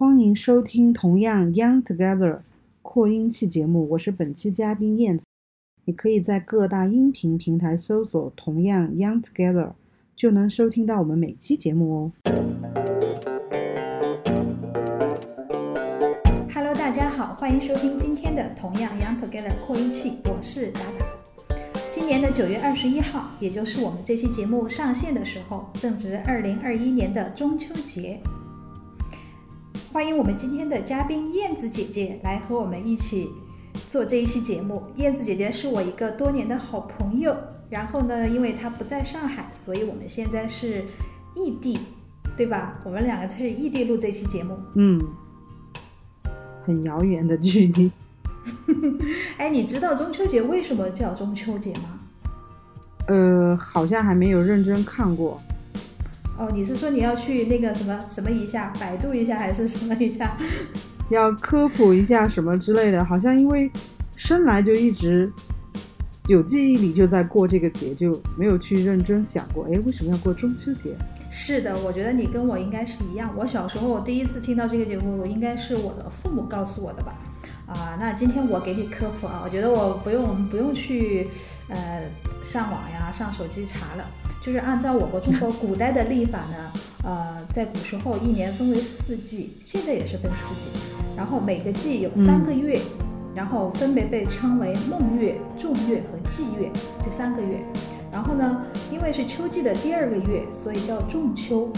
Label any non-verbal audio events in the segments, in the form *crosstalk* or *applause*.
欢迎收听同样 Young Together 扩音器节目，我是本期嘉宾燕子。你可以在各大音频平台搜索“同样 Young Together”，就能收听到我们每期节目哦。Hello，大家好，欢迎收听今天的同样 Young Together 扩音器，我是达达。今年的九月二十一号，也就是我们这期节目上线的时候，正值二零二一年的中秋节。欢迎我们今天的嘉宾燕子姐姐来和我们一起做这一期节目。燕子姐姐是我一个多年的好朋友，然后呢，因为她不在上海，所以我们现在是异地，对吧？我们两个是异地录这期节目。嗯，很遥远的距离。*laughs* 哎，你知道中秋节为什么叫中秋节吗？呃，好像还没有认真看过。哦，你是说你要去那个什么什么一下，百度一下还是什么一下？*laughs* 要科普一下什么之类的，好像因为生来就一直有记忆里就在过这个节，就没有去认真想过，哎，为什么要过中秋节？是的，我觉得你跟我应该是一样。我小时候我第一次听到这个节目，我应该是我的父母告诉我的吧。啊，那今天我给你科普啊，我觉得我不用不用去呃上网呀，上手机查了，就是按照我国中国古代的历法呢，呃，在古时候一年分为四季，现在也是分四季，然后每个季有三个月，然后分别被称为孟月、仲月和季月这三个月。然后呢，因为是秋季的第二个月，所以叫仲秋。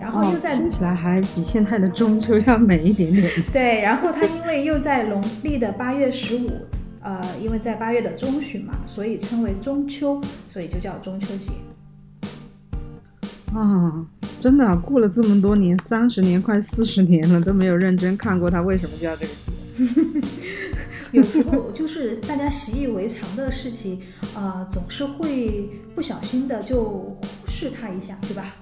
然后又在、哦、听起来还比现在的中秋要美一点点。*laughs* 对，然后它因为又在农历的八月十五，呃，因为在八月的中旬嘛，所以称为中秋，所以就叫中秋节。啊，真的过了这么多年，三十年快四十年了，都没有认真看过它为什么叫这个节。*laughs* 有时候就是大家习以为常的事情，呃，总是会不小心的就忽视它一下，对吧？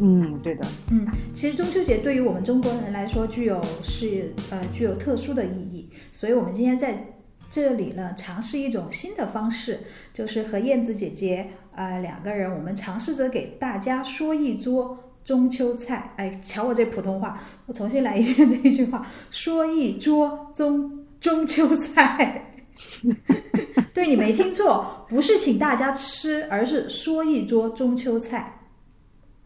嗯，对的。嗯，其实中秋节对于我们中国人来说，具有是呃具有特殊的意义，所以我们今天在这里呢，尝试一种新的方式，就是和燕子姐姐呃两个人，我们尝试着给大家说一桌中秋菜。哎，瞧我这普通话，我重新来一遍这句话：说一桌中中秋菜。*laughs* 对你没听错，不是请大家吃，而是说一桌中秋菜。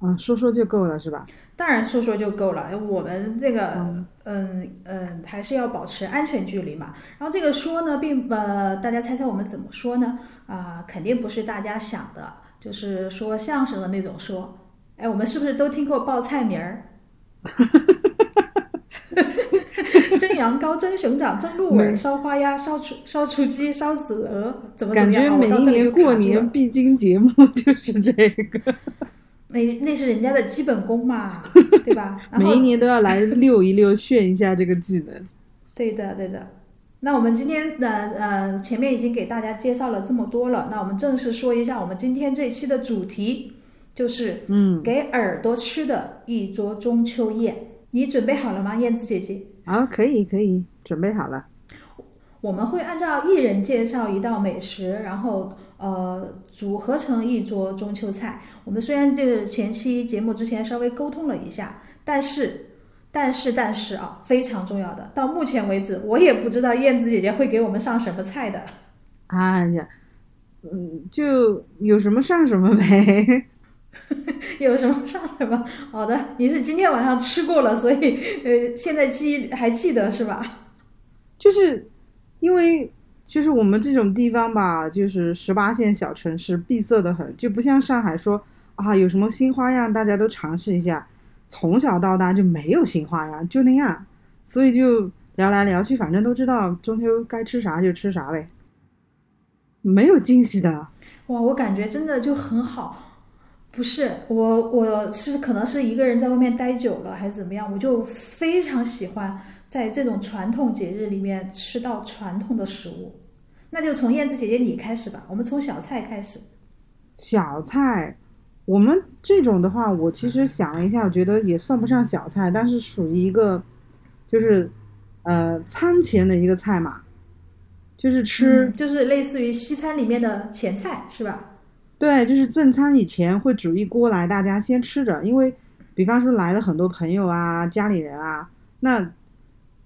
啊，说说就够了是吧？当然说说就够了。我们这个，嗯嗯嗯，还是要保持安全距离嘛。然后这个说呢，并呃，大家猜猜我们怎么说呢？啊、肯定不是大家想的，就是说相声的那种说。哎，我们是不是都听过报菜名儿？*laughs* 蒸羊羔、蒸熊掌、蒸鹿尾、烧花鸭、烧雏烧雏鸡、烧子鹅，怎么怎么样？感觉每一年过年必经节目就是这个。那那是人家的基本功嘛，*laughs* 对吧？每一年都要来溜一溜，炫一下这个技能。对的，对的。那我们今天的呃前面已经给大家介绍了这么多了，那我们正式说一下我们今天这一期的主题，就是嗯，给耳朵吃的一桌中秋宴。你准备好了吗，燕子姐姐？啊，可以，可以，准备好了。我们会按照一人介绍一道美食，然后呃组合成一桌中秋菜。我们虽然这个前期节目之前稍微沟通了一下，但是但是但是啊，非常重要的，到目前为止我也不知道燕子姐姐会给我们上什么菜的。哎呀，嗯，就有什么上什么呗。*laughs* 有什么上什么？好的，你是今天晚上吃过了，所以呃现在记还记得是吧？就是因为。就是我们这种地方吧，就是十八线小城市，闭塞的很，就不像上海说啊，有什么新花样大家都尝试一下。从小到大就没有新花样，就那样，所以就聊来聊去，反正都知道中秋该吃啥就吃啥呗，没有惊喜的。哇，我感觉真的就很好。不是我，我是可能是一个人在外面待久了，还是怎么样，我就非常喜欢在这种传统节日里面吃到传统的食物。那就从燕子姐姐你开始吧，我们从小菜开始。小菜，我们这种的话，我其实想了一下，我觉得也算不上小菜，但是属于一个，就是呃餐前的一个菜嘛，就是吃，嗯、就是类似于西餐里面的前菜，是吧？对，就是正餐以前会煮一锅来，大家先吃着，因为比比方说来了很多朋友啊、家里人啊，那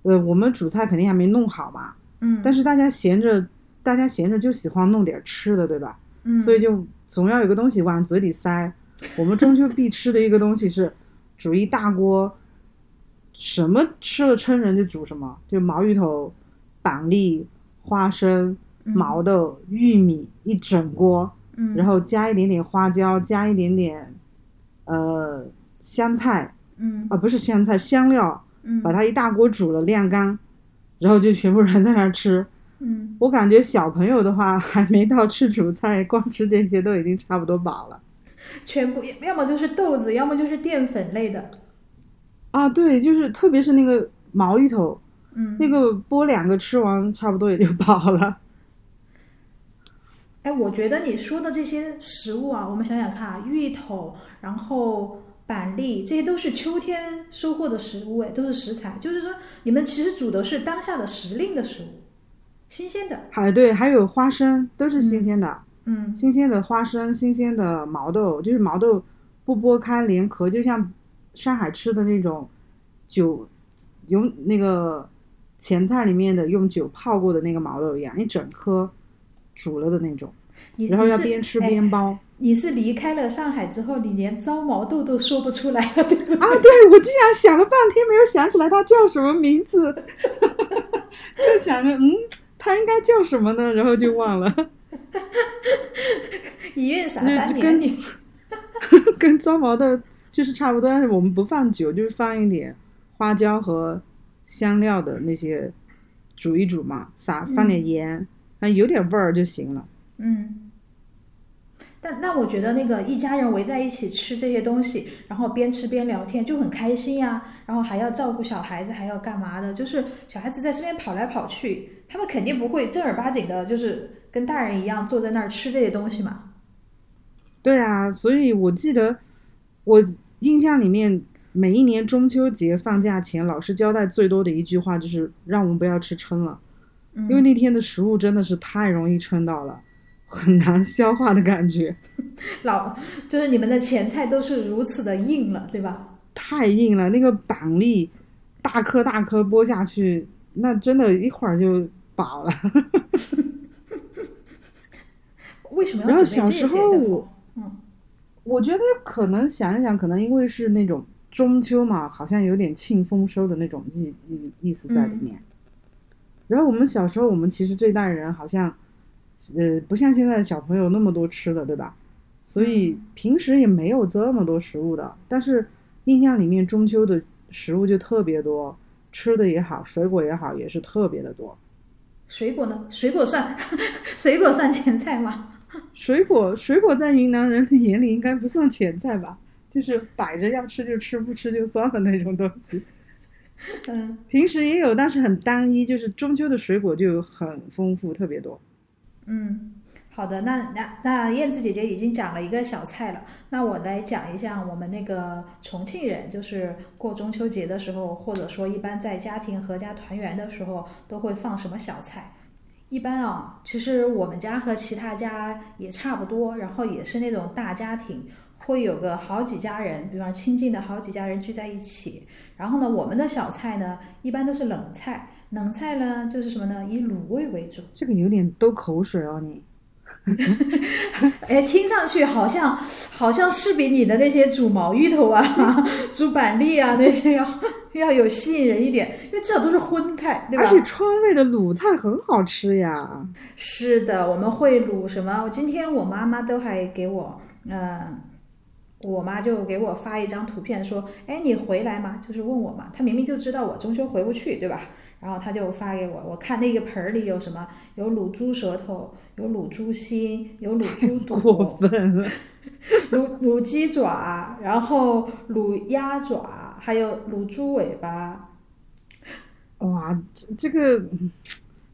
呃我们主菜肯定还没弄好嘛，嗯，但是大家闲着，大家闲着就喜欢弄点吃的，对吧？嗯，所以就总要有个东西往嘴里塞。我们中秋必吃的一个东西是煮一大锅，什么吃了撑人就煮什么，就毛芋头、板栗、花生、嗯毛豆、玉米一整锅，嗯，然后加一点点花椒，加一点点呃香菜嗯啊，不是香菜，香料，嗯，把它一大锅煮了晾干，然后就全部人在那儿吃。嗯我感觉小朋友的话还没到吃主菜，光吃这些都已经差不多饱了。全部要么就是豆子，要么就是淀粉类的，啊，对，就是特别是那个毛芋头，嗯，那个剥两个吃完，差不多也就饱了。哎，我觉得你说的这些食物啊，我们想想看啊，芋头，然后板栗，这些都是秋天收获的食物，哎，都是食材。就是说，你们其实煮的是当下的时令的食物，新鲜的。还对，还有花生都是新鲜的，嗯新鲜的花生，新鲜的毛豆，就是毛豆不剥开连壳，就像上海吃的那种酒用那个前菜里面的用酒泡过的那个毛豆一样，一整颗煮了的那种，然后要边吃哎边剥。你是离开了上海之后，你连糟毛豆都说不出来了，对不对？啊，对，我竟然想了半天，没有想起来它叫什么名字，*laughs* 就想着，嗯，它应该叫什么呢？然后就忘了，*laughs* 一孕傻三年，跟你 *laughs* 跟糟毛豆就是差不多，但是我们不放酒，就是放一点花椒和香料的那些煮一煮嘛，撒放点盐，啊，有点味儿就行了。嗯。但那我觉得那个一家人围在一起吃这些东西，然后边吃边聊天就很开心呀、然后还要照顾小孩子，还要干嘛的？就是小孩子在身边跑来跑去，他们肯定不会正儿八经的，就是跟大人一样坐在那儿吃这些东西嘛。对啊，所以我记得我印象里面，每一年中秋节放假前，老师交代最多的一句话就是让我们不要吃撑了，嗯因为那天的食物真的是太容易撑到了，很难消化的感觉，*laughs* 老就是你们的前菜都是如此的硬了，对吧？太硬了。那个板栗大颗大颗剥下去，那真的一会儿就饱了。*laughs* 为什么要然后小时候我嗯我觉得可能想一想，可能因为是那种中秋嘛，好像有点庆丰收的那种意意意思在里面。然后我们小时候，我们其实这代人好像，呃，不像现在的小朋友那么多吃的，对吧？所以平时也没有这么多食物的。但是印象里面，中秋的食物就特别多，吃的也好，水果也好，也是特别的多。水果呢？水果算 *laughs* 水果算前菜吗？*laughs* 水果，水果在云南人的眼里应该不算前菜吧？就是摆着要吃就吃，不吃就算了那种东西。嗯平时也有，但是很单一，就是中秋的水果就很丰富，特别多。嗯，好的，那那那燕子姐姐已经讲了一个小菜了，那我来讲一下我们那个重庆人，就是过中秋节的时候，或者说一般在家庭合家团圆的时候，都会放什么小菜。一般啊，其实我们家和其他家也差不多，然后也是那种大家庭，会有个好几家人，比方亲近的好几家人聚在一起。然后呢，我们的小菜呢，一般都是冷菜，冷菜呢就是什么呢？以卤味为主。这个有点兜口水哦，你。*laughs* 哎，听上去好像好像是比你的那些煮毛芋头啊、*laughs* 煮板栗啊那些要要有吸引人一点，因为至少都是荤菜，对吧而？且川味的卤菜很好吃呀。是的，我们会卤什么？我今天我妈妈都还给我，嗯、我妈就给我发一张图片说，哎，你回来吗？就是问我嘛，她明明就知道我中秋回不去，对吧？然后他就发给我，我看那个盆儿里有什么？有卤猪舌头，有卤猪心，有卤猪肚 *laughs* 过肚，分了，卤卤鸡爪，然后卤鸭爪，还有卤猪尾巴。哇，这这个嗯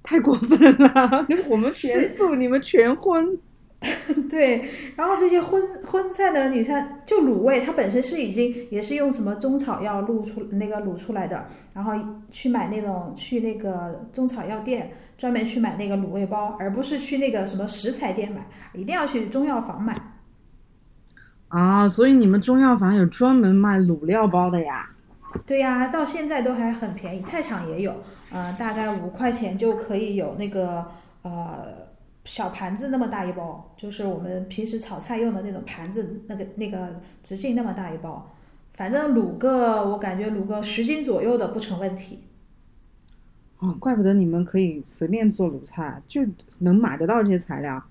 太过分了！*laughs* 我们全素，你们全荤。*laughs* 对，然后这些荤荤菜呢，你看就卤味，它本身是已经也是用什么中草药卤出那个卤出来的，然后去买那种去那个中草药店专门去买那个卤味包，而不是去那个什么食材店买，一定要去中药房买。啊，所以你们中药房有专门卖卤料包的呀？对呀，到现在都还很便宜，菜场也有，呃，大概五块钱就可以有那个呃小盘子那么大一包，就是我们平时炒菜用的那种盘子，那个那个直径那么大一包，反正卤个我感觉卤个十斤左右的不成问题。哦，怪不得你们可以随便做卤菜，就能买得到这些材料。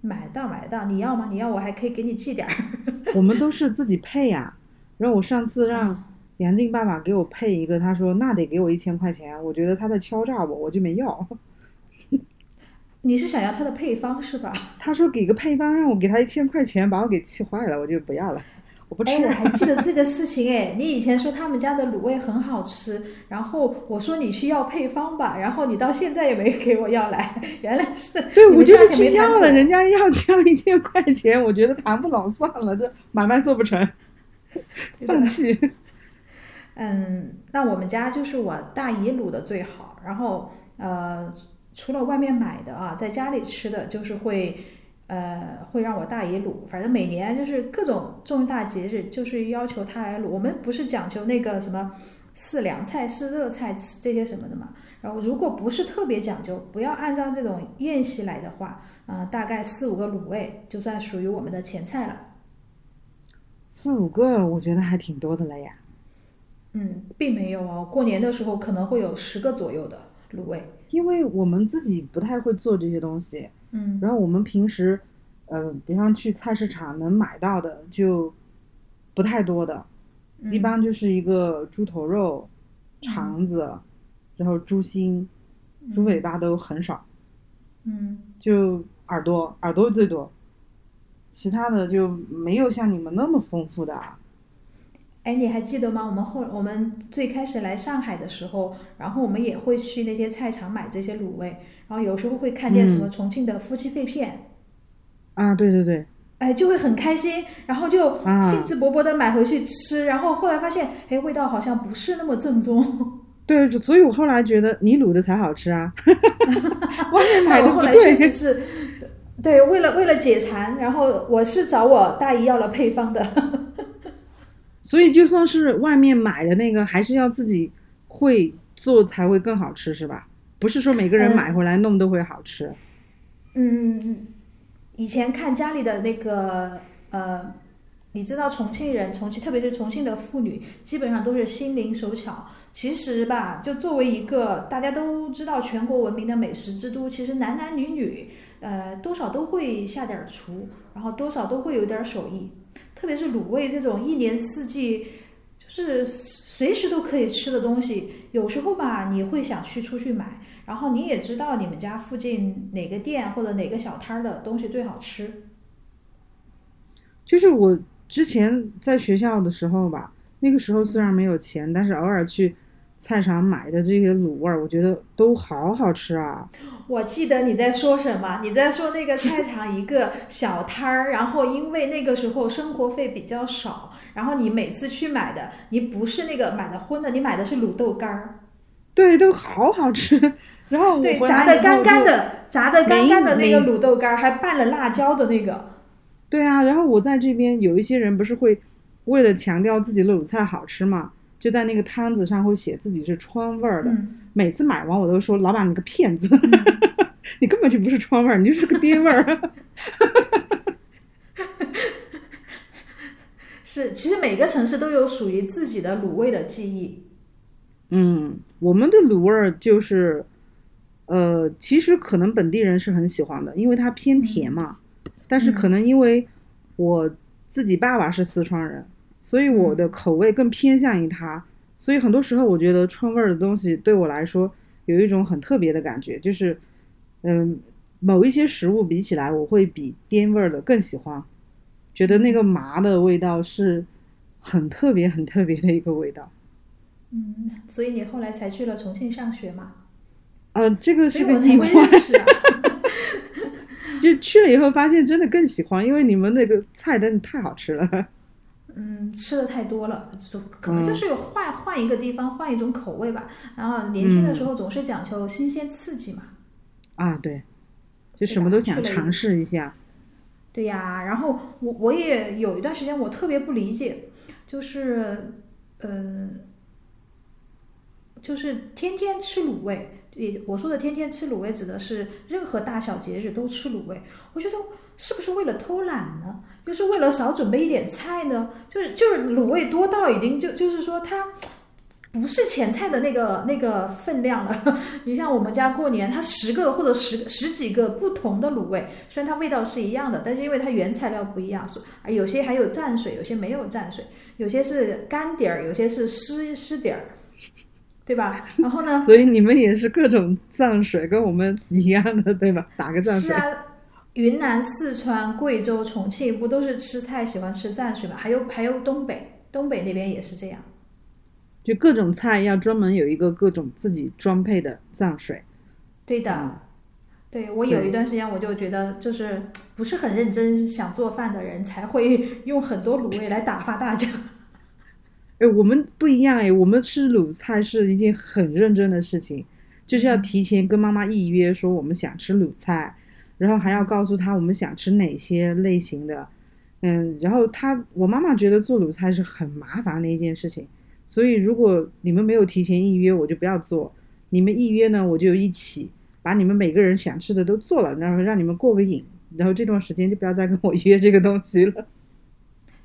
买到买到，你要吗？你要我还可以给你寄点儿。*laughs* 我们都是自己配呀。然后我上次让杨静爸爸给我配一个，他说那得给我一千块钱，我觉得他在敲诈我，我就没要。你是想要它的配方是吧？*laughs* 他说给个配方，让我给他一千块钱，把我给气坏了，我就不要了。我不吃。哎，我还记得 *laughs* 这个事情哎，你以前说他们家的卤味很好吃，然后我说你需要配方吧，然后你到现在也没给我要来，原来是 *laughs* 对我就是去要了，人家要交一千块钱，我觉得谈不拢，算了，这买卖做不成，放弃。嗯，那我们家就是我大姨卤的最好，然后呃，除了外面买的啊，在家里吃的就是会。呃，会让我大姨卤，反正每年就是各种重大节日，就是要求他来卤。我们不是讲究那个什么是凉菜是热菜吃这些什么的嘛。然后如果不是特别讲究，不要按照这种宴席来的话，啊，大概四五个卤味就算属于我们的前菜了。四五个，我觉得还挺多的了呀。嗯，并没有哦，过年的时候可能会有十个左右的卤味。因为我们自己不太会做这些东西。嗯，然后我们平时，呃，比方去菜市场能买到的就不太多的，一般就是一个猪头肉、肠子，然后猪心、猪尾巴都很少，嗯，就耳朵，耳朵最多，其他的就没有像你们那么丰富的。哎，你还记得吗？我们后我们最开始来上海的时候，然后我们也会去那些菜场买这些卤味，然后有时候会看见什么重庆的夫妻肺片，啊，对对对，哎，就会很开心，然后就兴致勃勃的买回去吃，然后后来发现，哎，味道好像不是那么正宗。对，所以我后来觉得你卤的才好吃啊，*laughs* 外面买的不对。确实是，对，为了为了解馋，然后我是找我大姨要了配方的。所以就算是外面买的那个，还是要自己会做才会更好吃，是吧？不是说每个人买回来弄都会好吃。嗯，以前看家里的那个呃，你知道重庆人，重庆特别是重庆的妇女，基本上都是心灵手巧。其实吧，就作为一个大家都知道全国闻名的美食之都，其实男男女女呃多少都会下点厨，然后多少都会有点手艺。特别是卤味这种一年四季就是随时都可以吃的东西，有时候吧你会想去出去买，然后你也知道你们家附近哪个店或者哪个小摊儿的东西最好吃。就是我之前在学校的时候吧，那个时候虽然没有钱，但是偶尔去。菜场买的这些卤味儿，我觉得都好好吃啊！我记得你在说什么？你在说那个菜场一个小摊儿，然后因为那个时候生活费比较少，然后你每次去买的，你不是那个买的荤的，你买的是卤豆干儿。对，都好好吃。然后对炸的干干的，炸的干干的那个卤豆干儿，还拌了辣椒的那个。对啊，然后我在这边有一些人不是会为了强调自己的卤菜好吃嘛？就在那个摊子上会写自己是川味儿的，每次买完我都说老板你个骗子，*laughs* 你根本就不是川味儿，你就是个爹味儿。*laughs* 是，其实每个城市都有属于自己的卤味的记忆。嗯，我们的卤味儿就是，呃，其实可能本地人是很喜欢的，因为它偏甜嘛。但是可能因为我自己爸爸是四川人。所以我的口味更偏向于它，所以很多时候我觉得川味儿的东西对我来说有一种很特别的感觉，就是，嗯，某一些食物比起来，我会比滇味儿的更喜欢，觉得那个麻的味道是很特别、很特别的一个味道。嗯，所以你后来才去了重庆上学嘛？呃，这个是个意外。*laughs* 就去了以后发现真的更喜欢，因为你们那个菜真的太好吃了。嗯，吃的太多了，就可能就是换换一个地方，换一种口味吧。然后年轻的时候总是讲求新鲜刺激嘛。啊，对，就什么都想尝试一下。对呀，然后我我也有一段时间我特别不理解，就是呃，就是天天吃卤味。也我说的天天吃卤味，指的是任何大小节日都吃卤味。我觉得是不是为了偷懒呢？就是为了少准备一点菜呢？就是就是卤味多到已经就就是说它不是前菜的那个那个分量了。*laughs* 你像我们家过年，它十个或者十十几个不同的卤味，虽然它味道是一样的，但是因为它原材料不一样，所有些还有蘸水，有些没有蘸水，有些是干底儿，有些是湿湿底儿。对吧？*laughs* 然后呢？所以你们也是各种蘸水，跟我们一样的，对吧？*laughs* 打个蘸水。是啊，云南、四川、贵州、重庆不都是吃菜喜欢吃蘸水吗？还有还有东北，东北那边也是这样。就各种菜要专门有一个各种自己装配的蘸水。对的，对我有一段时间我就觉得，就是不是很认真想做饭的人才会用很多卤味来打发大家。哎，我们不一样哎，我们吃卤菜是一件很认真的事情，就是要提前跟妈妈预约说我们想吃卤菜，然后还要告诉她我们想吃哪些类型的，嗯，然后她我妈妈觉得做卤菜是很麻烦的一件事情，所以如果你们没有提前预约，我就不要做；你们预约呢，我就一起把你们每个人想吃的都做了，然后让你们过个瘾，然后这段时间就不要再跟我 *laughs* 约这个东西了。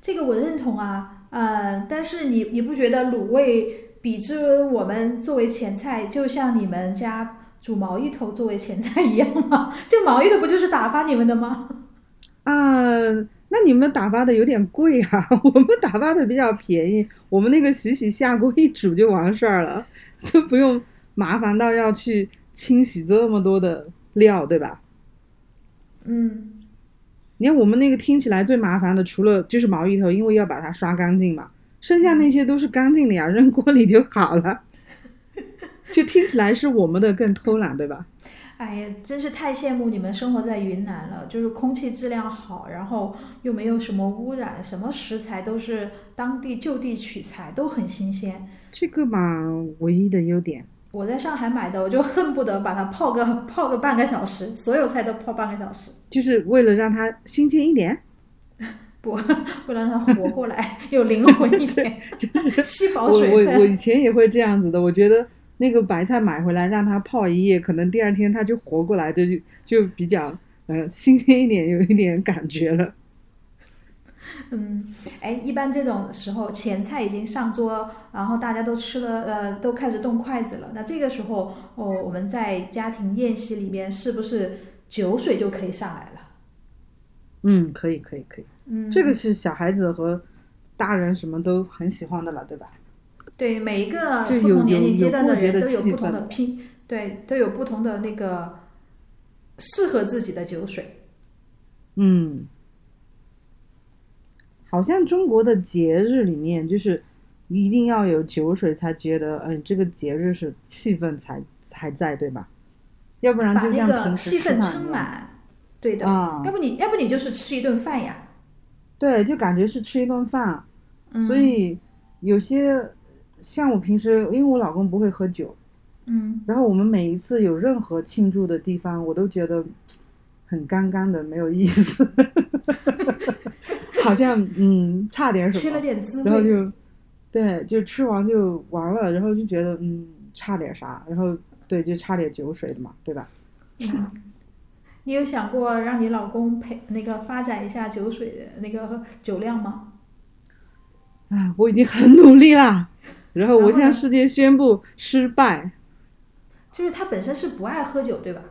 这个我认同啊。呃，但是你你不觉得卤味比之我们作为前菜，就像你们家煮毛芋头作为前菜一样吗？*laughs* 这毛芋头不就是打发你们的吗？啊，那你们打发的有点贵啊，*laughs* 我们打发的比较便宜，我们那个洗洗下锅一煮就完事儿了，*laughs* 都不用麻烦到要去清洗这么多的料，对吧？嗯。你看我们那个听起来最麻烦的，除了就是毛芋头，因为要把它刷干净嘛，剩下那些都是干净的呀，扔锅里就好了。*laughs* 就听起来是我们的更偷懒，对吧？哎呀，真是太羡慕你们生活在云南了，就是空气质量好，然后又没有什么污染，什么食材都是当地就地取材，都很新鲜。这个嘛，唯一的优点。我在上海买的，我就恨不得把它泡个泡个半个小时，所有菜都泡半个小时，就是为了让它新鲜一点，*laughs* 不，*laughs* 为了让它活过来，有灵魂一点，就是吸饱水分。我我我以前也会这样子的，我觉得那个白菜买回来让它泡一夜，可能第二天它就活过来，就就就比较嗯新鲜一点，有一点感觉了。*laughs* 嗯，哎，一般这种时候前菜已经上桌，然后大家都吃了，呃，都开始动筷子了。那这个时候，哦，我们在家庭宴席里面是不是酒水就可以上来了？嗯，可以，可以，可以。嗯，这个是小孩子和大人什么都很喜欢的了，对吧？对，每一个不同年龄阶段的人都有不同的拼，对，都有不同的那个适合自己的酒水。嗯。好像中国的节日里面，就是一定要有酒水才觉得，嗯，这个节日是气氛才还在，对吧？要不然就像平时气氛撑满，对的。啊要不你要不你就是吃一顿饭呀？对，就感觉是吃一顿饭。所以有些像我平时，因为我老公不会喝酒，嗯，然后我们每一次有任何庆祝的地方，我都觉得很干干的，没有意思。*laughs* 好像嗯差点什么，缺了点滋味，然后就对，就吃完就完了，然后就觉得嗯差点啥，然后对就差点酒水的嘛，对吧？嗯，你有想过让你老公陪那个发展一下酒水的那个酒量吗？啊，我已经很努力啦，然后我向世界宣布失败。就是他本身是不爱喝酒，对吧？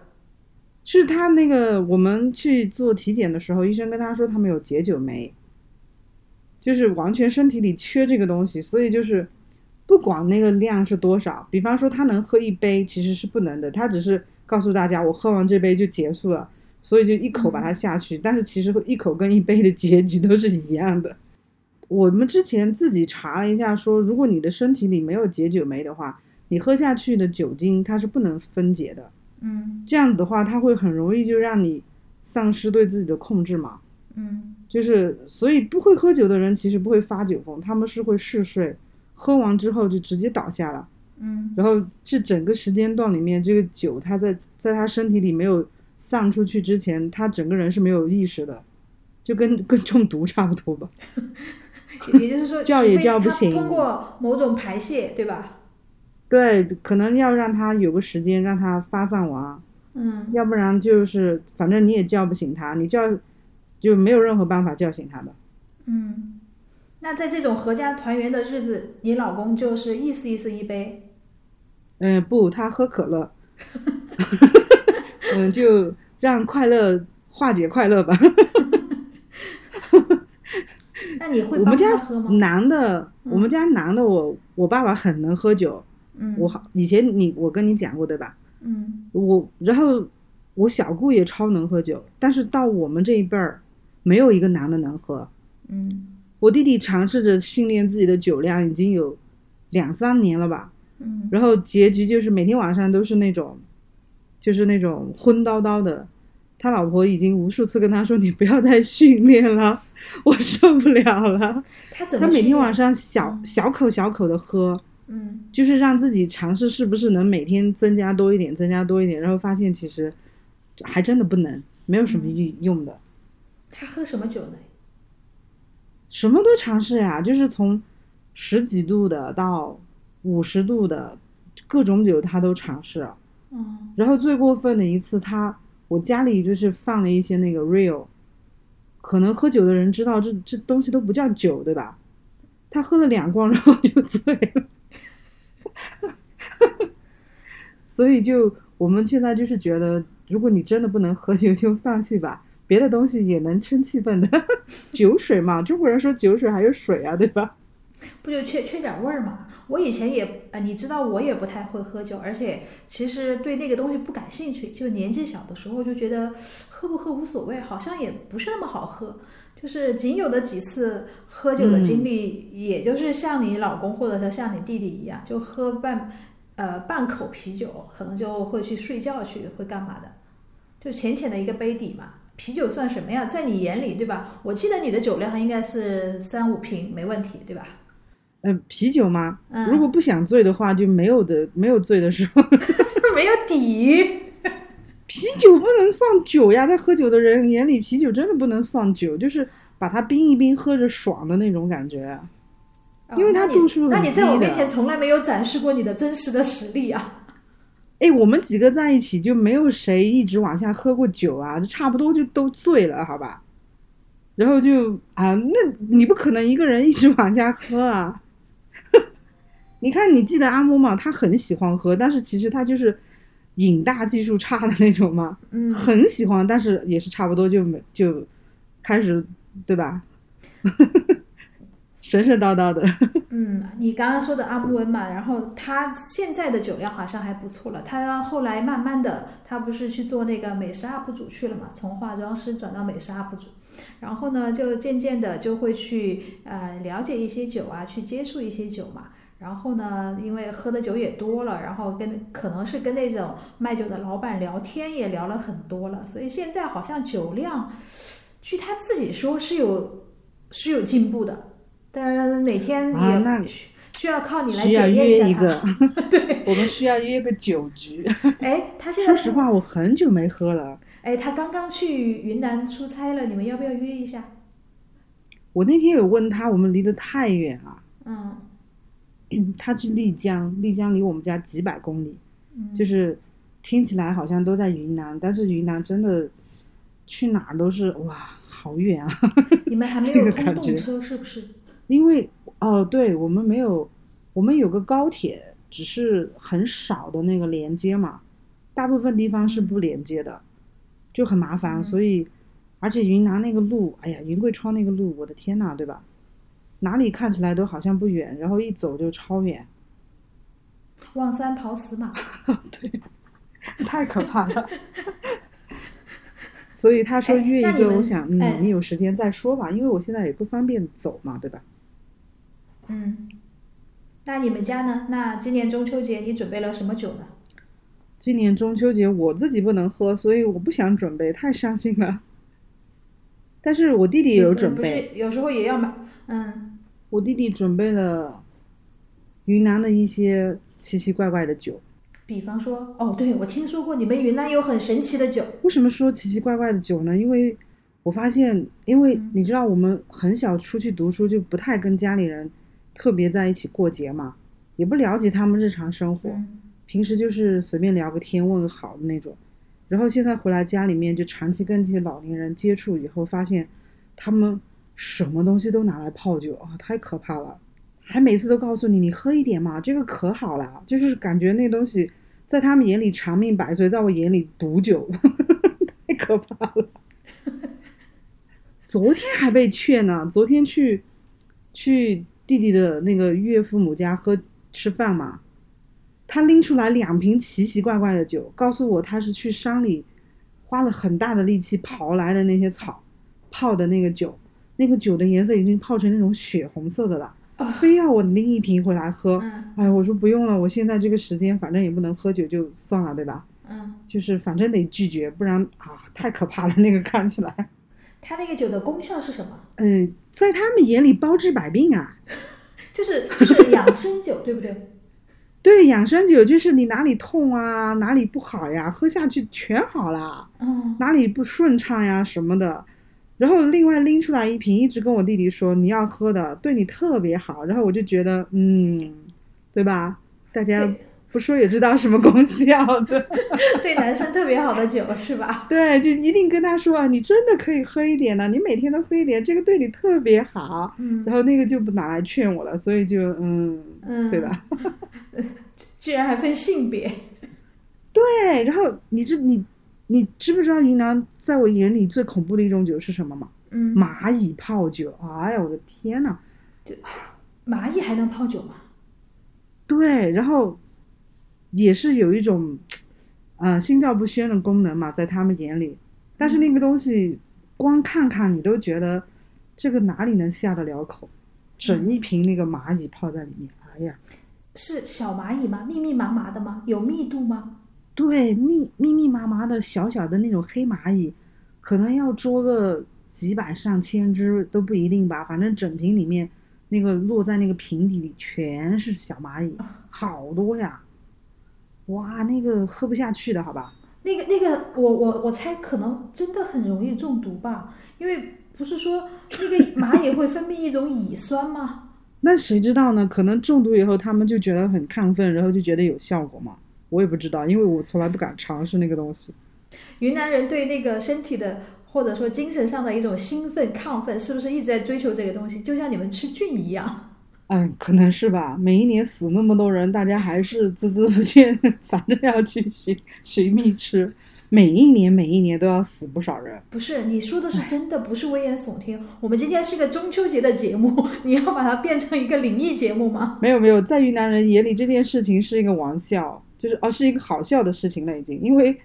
是他那个我们去做体检的时候，医生跟他说他们有解酒酶。就是完全身体里缺这个东西，所以就是不管那个量是多少，比方说他能喝一杯，其实是不能的。他只是告诉大家，我喝完这杯就结束了，所以就一口把它下去。但是其实一口跟一杯的结局都是一样的。我们之前自己查了一下，说如果你的身体里没有解酒酶的话，你喝下去的酒精它是不能分解的。嗯，这样的话，它会很容易就让你丧失对自己的控制嘛。嗯。就是，所以不会喝酒的人其实不会发酒疯，他们是会嗜睡，喝完之后就直接倒下了。嗯，然后这整个时间段里面，这个酒它在在他身体里没有散出去之前，他整个人是没有意识的。就跟跟中毒差不多吧。*laughs* 也就是说，*laughs* 叫也叫不醒通过某种排泄，对吧？对，可能要让他有个时间让他发散完，嗯要不然就是反正你也叫不醒他，你叫就没有任何办法叫醒他的。嗯。那在这种合家团圆的日子，你老公就是意思意思一杯，嗯，不，他喝可乐，*laughs* 嗯，就让快乐化解快乐吧。那你会我们家？男的，我们家男的我，我爸爸很能喝酒。嗯，我好以前你我跟你讲过对吧？嗯我然后我小姑也超能喝酒，但是到我们这一辈儿，没有一个男的能喝。嗯我弟弟尝试着训练自己的酒量，已经有两三年了吧。嗯然后结局就是每天晚上都是那种，就是那种昏叨叨的。他老婆已经无数次跟他说：“你不要再训练了，*laughs* 我受不了了。他”他每天晚上小嗯小口小口的喝，嗯就是让自己尝试是不是能每天增加多一点，增加多一点，然后发现其实还真的不能，没有什么用用的。他喝什么酒呢？什么都尝试呀，就是从十几度的到五十度的各种酒他都尝试。嗯然后最过分的一次他，我家里就是放了一些那个 real，可能喝酒的人知道这这东西都不叫酒，对吧？他喝了两罐，然后就醉了。*laughs* 所以就我们现在就是觉得，如果你真的不能喝酒，就放弃吧。别的东西也能撑气氛的，*laughs* 酒水嘛，中国人说酒水还有水啊，对吧？不就缺缺点味儿嘛？我以前也呃，你知道我也不太会喝酒，而且其实对那个东西不感兴趣。就年纪小的时候就觉得喝不喝无所谓，好像也不是那么好喝。就是仅有的几次喝酒的经历，也就是像你老公或者说像你弟弟一样，就喝半呃半口啤酒，可能就会去睡觉去，会干嘛的？就浅浅的一个杯底嘛。啤酒算什么呀？在你眼里，对吧？我记得你的酒量应该是三五瓶，没问题，对吧？呃，啤酒吗，嗯如果不想醉的话，就没有的，没有醉的时候。*laughs* 就是没有底。啤酒不能算酒呀，在喝酒的人眼里，啤酒真的不能算酒，就是把它冰一冰，喝着爽的那种感觉。因为它哦那你度数很那你在我面前从来没有展示过你的真实的实力啊！哎，我们几个在一起就没有谁一直往下喝过酒啊，就差不多就都醉了，好吧？然后就啊，那你不可能一个人一直往下喝啊。*laughs* 你看，你记得阿嬷嘛？他很喜欢喝，但是其实他就是饮大技术差的那种嘛，嗯，很喜欢，但是也是差不多就没就开始，对吧？*laughs* 神神叨叨的，嗯，你刚刚说的阿布恩嘛，然后他现在的酒量好像还不错了。他后来慢慢的，他不是去做那个美食 UP 主去了嘛，从化妆师转到美食 UP 主，然后呢，就渐渐的就会去呃了解一些酒啊，去接触一些酒嘛。然后呢，因为喝的酒也多了，然后跟可能是跟那种卖酒的老板聊天也聊了很多了，所以现在好像酒量，据他自己说是有是有进步的，但是哪天啊那需需要靠你来检验下他。约一个，*laughs* 对，我们需要约个酒局。哎，他现在 *laughs* 说实话，我很久没喝了。哎，他刚刚去云南出差了，你们要不要约一下？我那天有问他，我们离得太远了。嗯，*clears throat* 他去丽江，丽江离我们家几百公里，嗯就是听起来好像都在云南，但是云南真的去哪儿都是哇，好远啊！你们还没 *laughs* 有通个感觉动车是不是？因为哦，对我们没有，我们有个高铁，只是很少的那个连接嘛，大部分地方是不连接的，就很麻烦。嗯所以，而且云南那个路，哎呀，云贵川那个路，我的天呐，对吧？哪里看起来都好像不远，然后一走就超远，*laughs* 望山跑死马。对太可怕了。*laughs* 所以他说哎约一个，我想，嗯，哎你有时间再说吧，因为我现在也不方便走嘛，对吧？嗯，那你们家呢？那今年中秋节你准备了什么酒呢？今年中秋节我自己不能喝，所以我不想准备，太伤心了。但是我弟弟也有准备，不是有时候也要买。嗯，我弟弟准备了云南的一些奇奇怪怪的酒。比方说，哦，对，我听说过你们云南有很神奇的酒。为什么说奇奇怪怪的酒呢？因为我发现，因为嗯你知道我们很小出去读书，就不太跟家里人特别在一起过节嘛，也不了解他们日常生活，嗯平时就是随便聊个天、问个好的那种。然后现在回来家里面就长期跟这些老年人接触以后，发现他们什么东西都拿来泡酒啊，太可怕了！还每次都告诉你，你喝一点嘛，这个可好了，就是感觉那东西在他们眼里长命百岁，在我眼里毒酒，*laughs* *laughs* 太可怕了。昨天还被劝呢，昨天去去弟弟的那个岳父母家喝吃饭嘛，他拎出来两瓶奇奇怪怪的酒，告诉我他是去山里花了很大的力气刨来的那些草泡的那个酒，那个酒的颜色已经泡成那种血红色的了，啊非要我拎一瓶回来喝。嗯哎，我说不用了，我现在这个时间反正也不能喝酒，就算了，对吧？嗯，就是反正得拒绝，不然啊太可怕了，那个看起来。它那个酒的功效是什么？嗯，在他们眼里包治百病啊。*laughs* 就是就是养生酒，对不对？*laughs* 对，养生酒就是你哪里痛啊，哪里不好呀，喝下去全好啦。嗯，哪里不顺畅呀什么的。然后另外拎出来一瓶，一直跟我弟弟说你要喝的，对你特别好。然后我就觉得，嗯，对吧？大家对不说也知道什么功效的。*laughs* 对男生特别好的酒是吧？*laughs* 对，就一定跟他说啊，你真的可以喝一点的，你每天都喝一点，这个对你特别好。嗯然后那个就不拿来劝我了，所以就嗯，嗯，对吧？？*laughs* 居然还分性别，对，然后你知你你知不知道云南在我眼里最恐怖的一种酒是什么吗？嗯，蚂蚁泡酒。哎呀，我的天呐！蚂蚁还能泡酒吗？对，然后也是有一种，呃，心照不宣的功能嘛，在他们眼里。但是那个东西光看看你都觉得这个哪里能下得了口？整一瓶那个蚂蚁泡在里面，哎呀，是小蚂蚁吗？密密麻麻的吗？有密度吗？对，密密密麻麻的小小的那种黑蚂蚁，可能要捉个几百上千只都不一定吧。反正整瓶里面那个落在那个瓶底里全是小蚂蚁，好多呀！哇，那个喝不下去的好吧？那个那个，我我我猜可能真的很容易中毒吧，因为不是说那个 *laughs* 蚂蚁会分泌一种乙酸吗？*laughs* 那谁知道呢？可能中毒以后他们就觉得很亢奋，然后就觉得有效果嘛。我也不知道，因为我从来不敢尝试那个东西。云南人对那个身体的或者说精神上的一种兴奋、亢奋，是不是一直在追求这个东西？就像你们吃菌一样。嗯，可能是吧。每一年死那么多人，大家还是孜孜不倦，*laughs* 反正要去寻寻觅吃。每一年每一年都要死不少人。不是，你说的是真的，不是危言耸听。我们今天是个中秋节的节目，你要把它变成一个灵异节目吗？没有没有，在云南人眼里，这件事情是一个玩笑，就是哦，是一个好笑的事情了已经，因为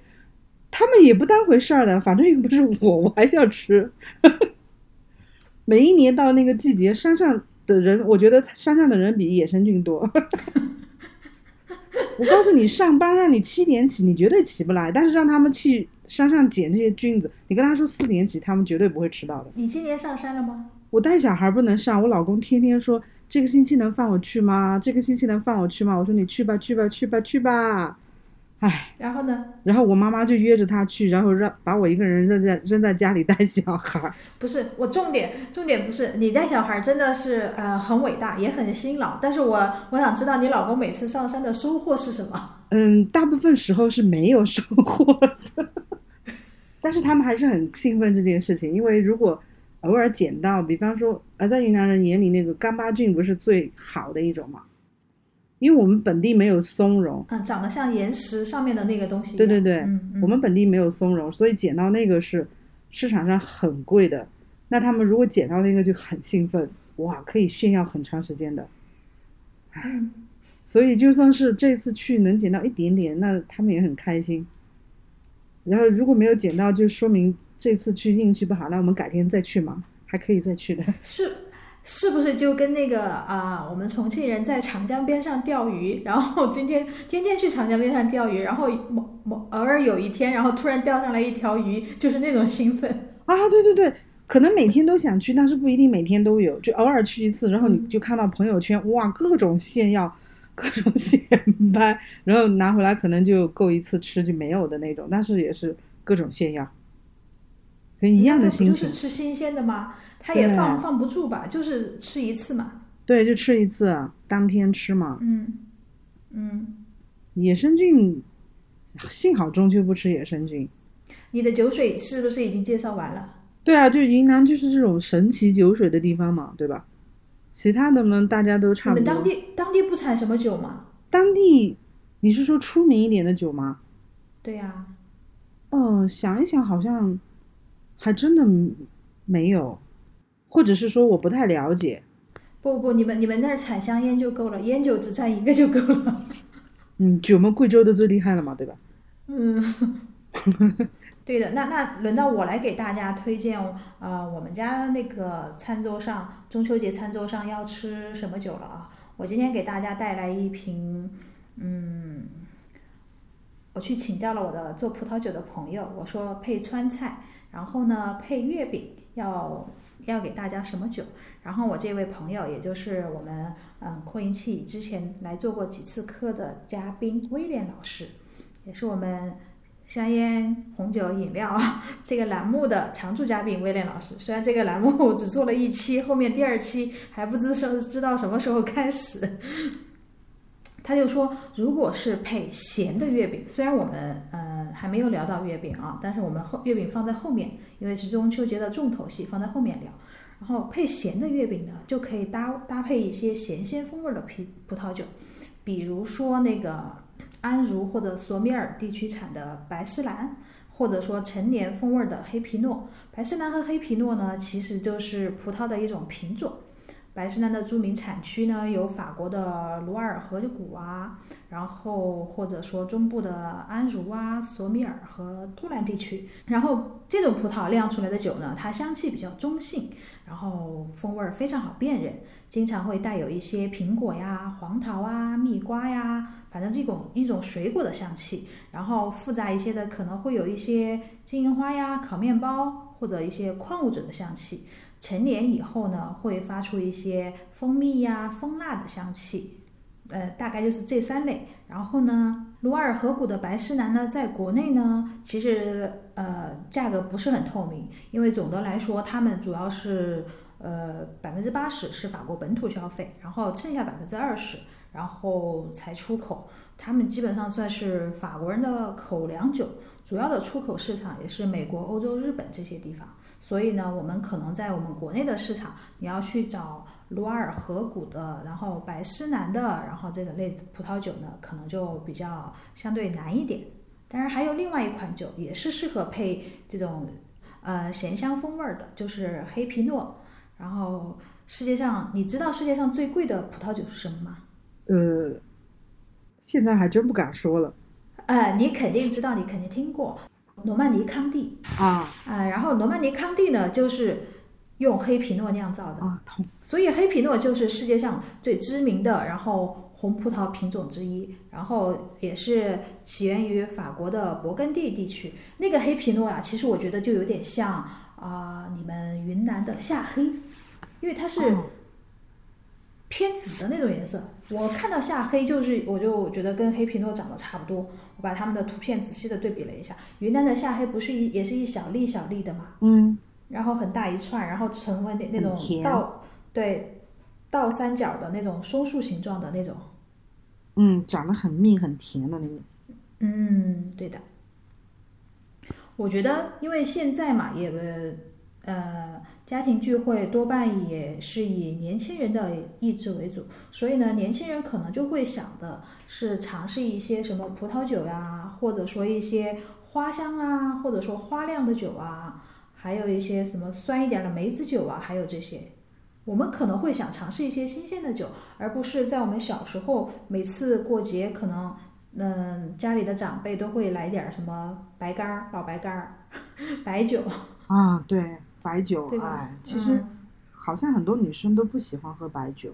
他们也不当回事儿的，反正又不是我，我还是要吃。*laughs* 每一年到那个季节，山上的人，我觉得山上的人比野生菌多。我告诉你，上班让你七点起，你绝对起不来；但是让他们去山上捡这些菌子，你跟他说四点起，他们绝对不会迟到的。你今年上山了吗？我带小孩不能上，我老公天天说这个星期能放我去吗？这个星期能放我去吗？我说你去吧，去吧，去吧，去吧。唉，然后呢？然后我妈妈就约着他去，然后让把我一个人扔在扔在家里带小孩。不是我重点，重点不是你带小孩真的是呃很伟大，也很辛劳。但是我我想知道你老公每次上山的收获是什么？嗯，大部分时候是没有收获的，但是他们还是很兴奋这件事情，因为如果偶尔捡到，比方说，呃，在云南人眼里，那个干巴菌不是最好的一种嘛，因为我们本地没有松茸，嗯，长得像岩石上面的那个东西。对对对，嗯嗯我们本地没有松茸，所以捡到那个是市场上很贵的。那他们如果捡到那个就很兴奋，哇，可以炫耀很长时间的。嗯所以就算是这次去能捡到一点点，那他们也很开心。然后如果没有捡到，就说明这次去运气不好，那我们改天再去嘛，还可以再去的。是是不是就跟那个啊、我们重庆人在长江边上钓鱼，然后今天天天去长江边上钓鱼，然后某某偶尔有一天，然后突然钓上来一条鱼，就是那种兴奋。啊，对对对，可能每天都想去，但是不一定每天都有，就偶尔去一次，然后你就看到朋友圈，哇，各种炫耀，*laughs* 各种显摆，然后拿回来可能就够一次吃就没有的那种，但是也是各种炫耀。跟一样的心情。吃新鲜的吗？它也放放不住吧，就是吃一次嘛。对，就吃一次，当天吃嘛。嗯嗯，野生菌，幸好中秋不吃野生菌。你的酒水是不是已经介绍完了？对啊，就云南就是这种神奇酒水的地方嘛，对吧？其他的呢，大家都差不多。你们当地当地不产什么酒吗？当地，你是说出名一点的酒吗？对呀、嗯，想一想，好像还真的没有，或者是说我不太了解。不不不，你们你们那儿产香烟就够了，烟酒只占一个就够了。*laughs* 嗯，酒们贵州的最厉害了嘛，对吧？嗯，*laughs* 对的，那那轮到我来给大家推荐，呃，我们家那个餐桌上中秋节餐桌上要吃什么酒了啊？我今天给大家带来一瓶，嗯，我去请教了我的做葡萄酒的朋友，我说配川菜，然后呢配月饼，要要给大家什么酒？然后我这位朋友，也就是我们嗯扩音器之前来做过几次课的嘉宾威廉老师，也是我们香烟、红酒、饮料这个栏目的常驻嘉宾威廉老师。虽然这个栏目只做了一期，后面第二期还不知是知道什么时候开始。*laughs* 他就说，如果是配咸的月饼，虽然我们呃还没有聊到月饼啊，但是我们后月饼放在后面，因为是中秋节的重头戏，放在后面聊。然后配咸的月饼呢，就可以搭搭配一些咸鲜风味的啤葡萄酒，比如说那个安茹或者索米尔地区产的白诗兰，或者说陈年风味的黑皮诺。白诗兰和黑皮诺呢，其实就是葡萄的一种品种。白诗兰的著名产区呢，有法国的卢瓦尔河谷啊，然后或者说中部的安茹啊、索米尔和杜兰地区。然后这种葡萄酿出来的酒呢，它香气比较中性，然后风味儿非常好辨认，经常会带有一些苹果呀、黄桃啊、蜜瓜呀，反正这种一种水果的香气。然后复杂一些的可能会有一些金银花呀、烤面包或者一些矿物质的香气。成年以后呢，会发出一些蜂蜜呀、蜂蜡的香气，呃，大概就是这三类。然后呢，卢瓦尔河谷的白诗兰呢，在国内呢，其实呃价格不是很透明，因为总的来说，他们主要是呃百分之八十是法国本土消费，然后剩下百分之二十，然后才出口。他们基本上算是法国人的口粮酒，主要的出口市场也是美国、欧洲、日本这些地方。所以呢，我们可能在我们国内的市场，你要去找卢瓦尔河谷的，然后白诗兰的，然后这个类葡萄酒呢，可能就比较相对难一点。当然，还有另外一款酒也是适合配这种呃咸香风味儿的，就是黑皮诺。然后世界上，你知道世界上最贵的葡萄酒是什么吗？呃，现在还真不敢说了呃，你肯定知道，你肯定听过罗曼尼康帝。啊啊、然后罗曼尼康帝呢，就是用黑皮诺酿造的，啊，痛所以黑皮诺就是世界上最知名的，然后红葡萄品种之一，然后也是起源于法国的勃艮第地区。那个黑皮诺啊，其实我觉得就有点像啊、你们云南的夏黑，因为它是哦偏紫的那种颜色。我看到夏黑就是，我就觉得跟黑皮诺长得差不多。我把他们的图片仔细的对比了一下，云南的夏黑不是一也是一小粒小粒的嘛，嗯然后很大一串，然后成为那那种倒对倒三角的那种松树形状的那种。嗯，长得很密很甜的那种。嗯，对的。我觉得，因为现在嘛，也呃，家庭聚会多半也是以年轻人的意志为主，所以呢，年轻人可能就会想的是尝试一些什么葡萄酒呀，或者说一些花香啊，或者说花酿的酒啊，还有一些什么酸一点的梅子酒啊，还有这些。我们可能会想尝试一些新鲜的酒，而不是在我们小时候每次过节可能嗯，家里的长辈都会来点什么白干儿、老白干儿、白酒，啊，对，白酒，对吧？哎，其实嗯好像很多女生都不喜欢喝白酒。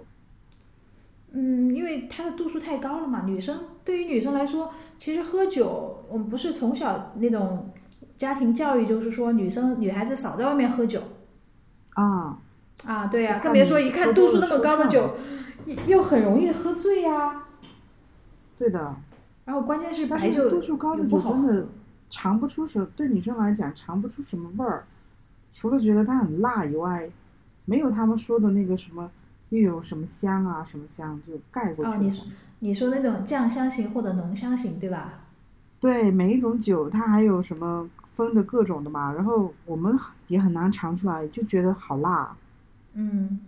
嗯，因为它的度数太高了嘛。女生对于女生来说，其实喝酒，我们不是从小那种家庭教育，就是说女生女孩子少在外面喝酒啊，啊，对呀、看更别说一看度数那么高的酒，又很容易喝醉呀、对的，然后关键是白酒是度数高的不好喝酒真的尝不出什，对女生来讲尝不出什么味儿。除了觉得它很辣以外，没有他们说的那个什么又有什么香啊什么香就盖过去了。哦，你说你说那种酱香型或者浓香型，对吧？对，每一种酒它还有什么分的各种的嘛，然后我们也很难尝出来，就觉得好辣。嗯，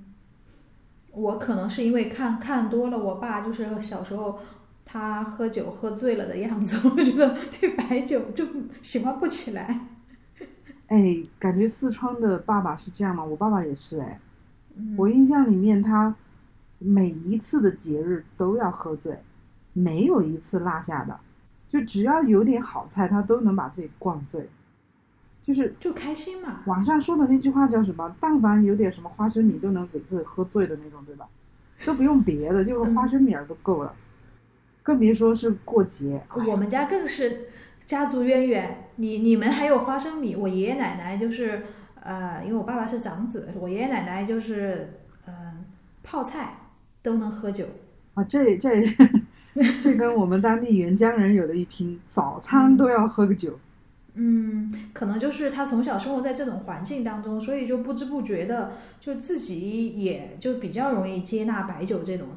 我可能是因为看看多了，我爸就是小时候他喝酒喝醉了的样子，我觉得 *laughs* 对白酒就喜欢不起来。哎，感觉四川的爸爸是这样吗？我爸爸也是哎，嗯我印象里面他每一次的节日都要喝醉，没有一次落下的，就只要有点好菜，他都能把自己灌醉。就是就开心嘛。网上说的那句话叫什么？但凡有点什么花生米，都能给自己喝醉的那种，对吧？都不用别的，就个花生米儿都够了，更别说是过节。哎我们家更是家族渊源，你你们还有花生米，我爷爷奶奶就是呃，因为我爸爸是长子，我爷爷奶奶就是嗯、呃泡菜都能喝酒。啊，这这 *laughs* 这跟我们当地沅江人有的一拼，早餐都要喝个酒。嗯，可能就是他从小生活在这种环境当中，所以就不知不觉的就自己也就比较容易接纳白酒这种，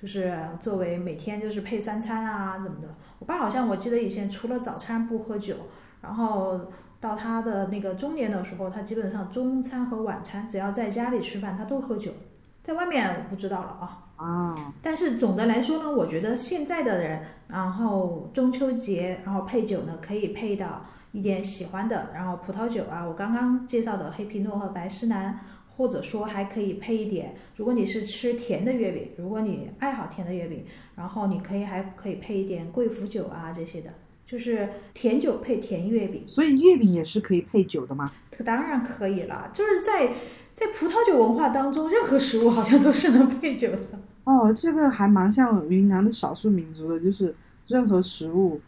就是作为每天就是配三餐啊怎么的。我爸好像我记得以前除了早餐不喝酒，然后到他的那个中年的时候，他基本上中餐和晚餐只要在家里吃饭他都喝酒，在外面我不知道了啊。啊，但是总的来说呢，我觉得现在的人，然后中秋节，然后配酒呢，可以配到一点喜欢的，然后葡萄酒啊，我刚刚介绍的黑皮诺和白诗南，或者说还可以配一点，如果你是吃甜的月饼，如果你爱好甜的月饼，然后你可以还可以配一点贵腐酒啊这些的，就是甜酒配甜月饼，所以月饼也是可以配酒的吗？这当然可以了，就是在在葡萄酒文化当中，任何食物好像都是能配酒的。哦，这个还蛮像云南的少数民族的，就是任何食物，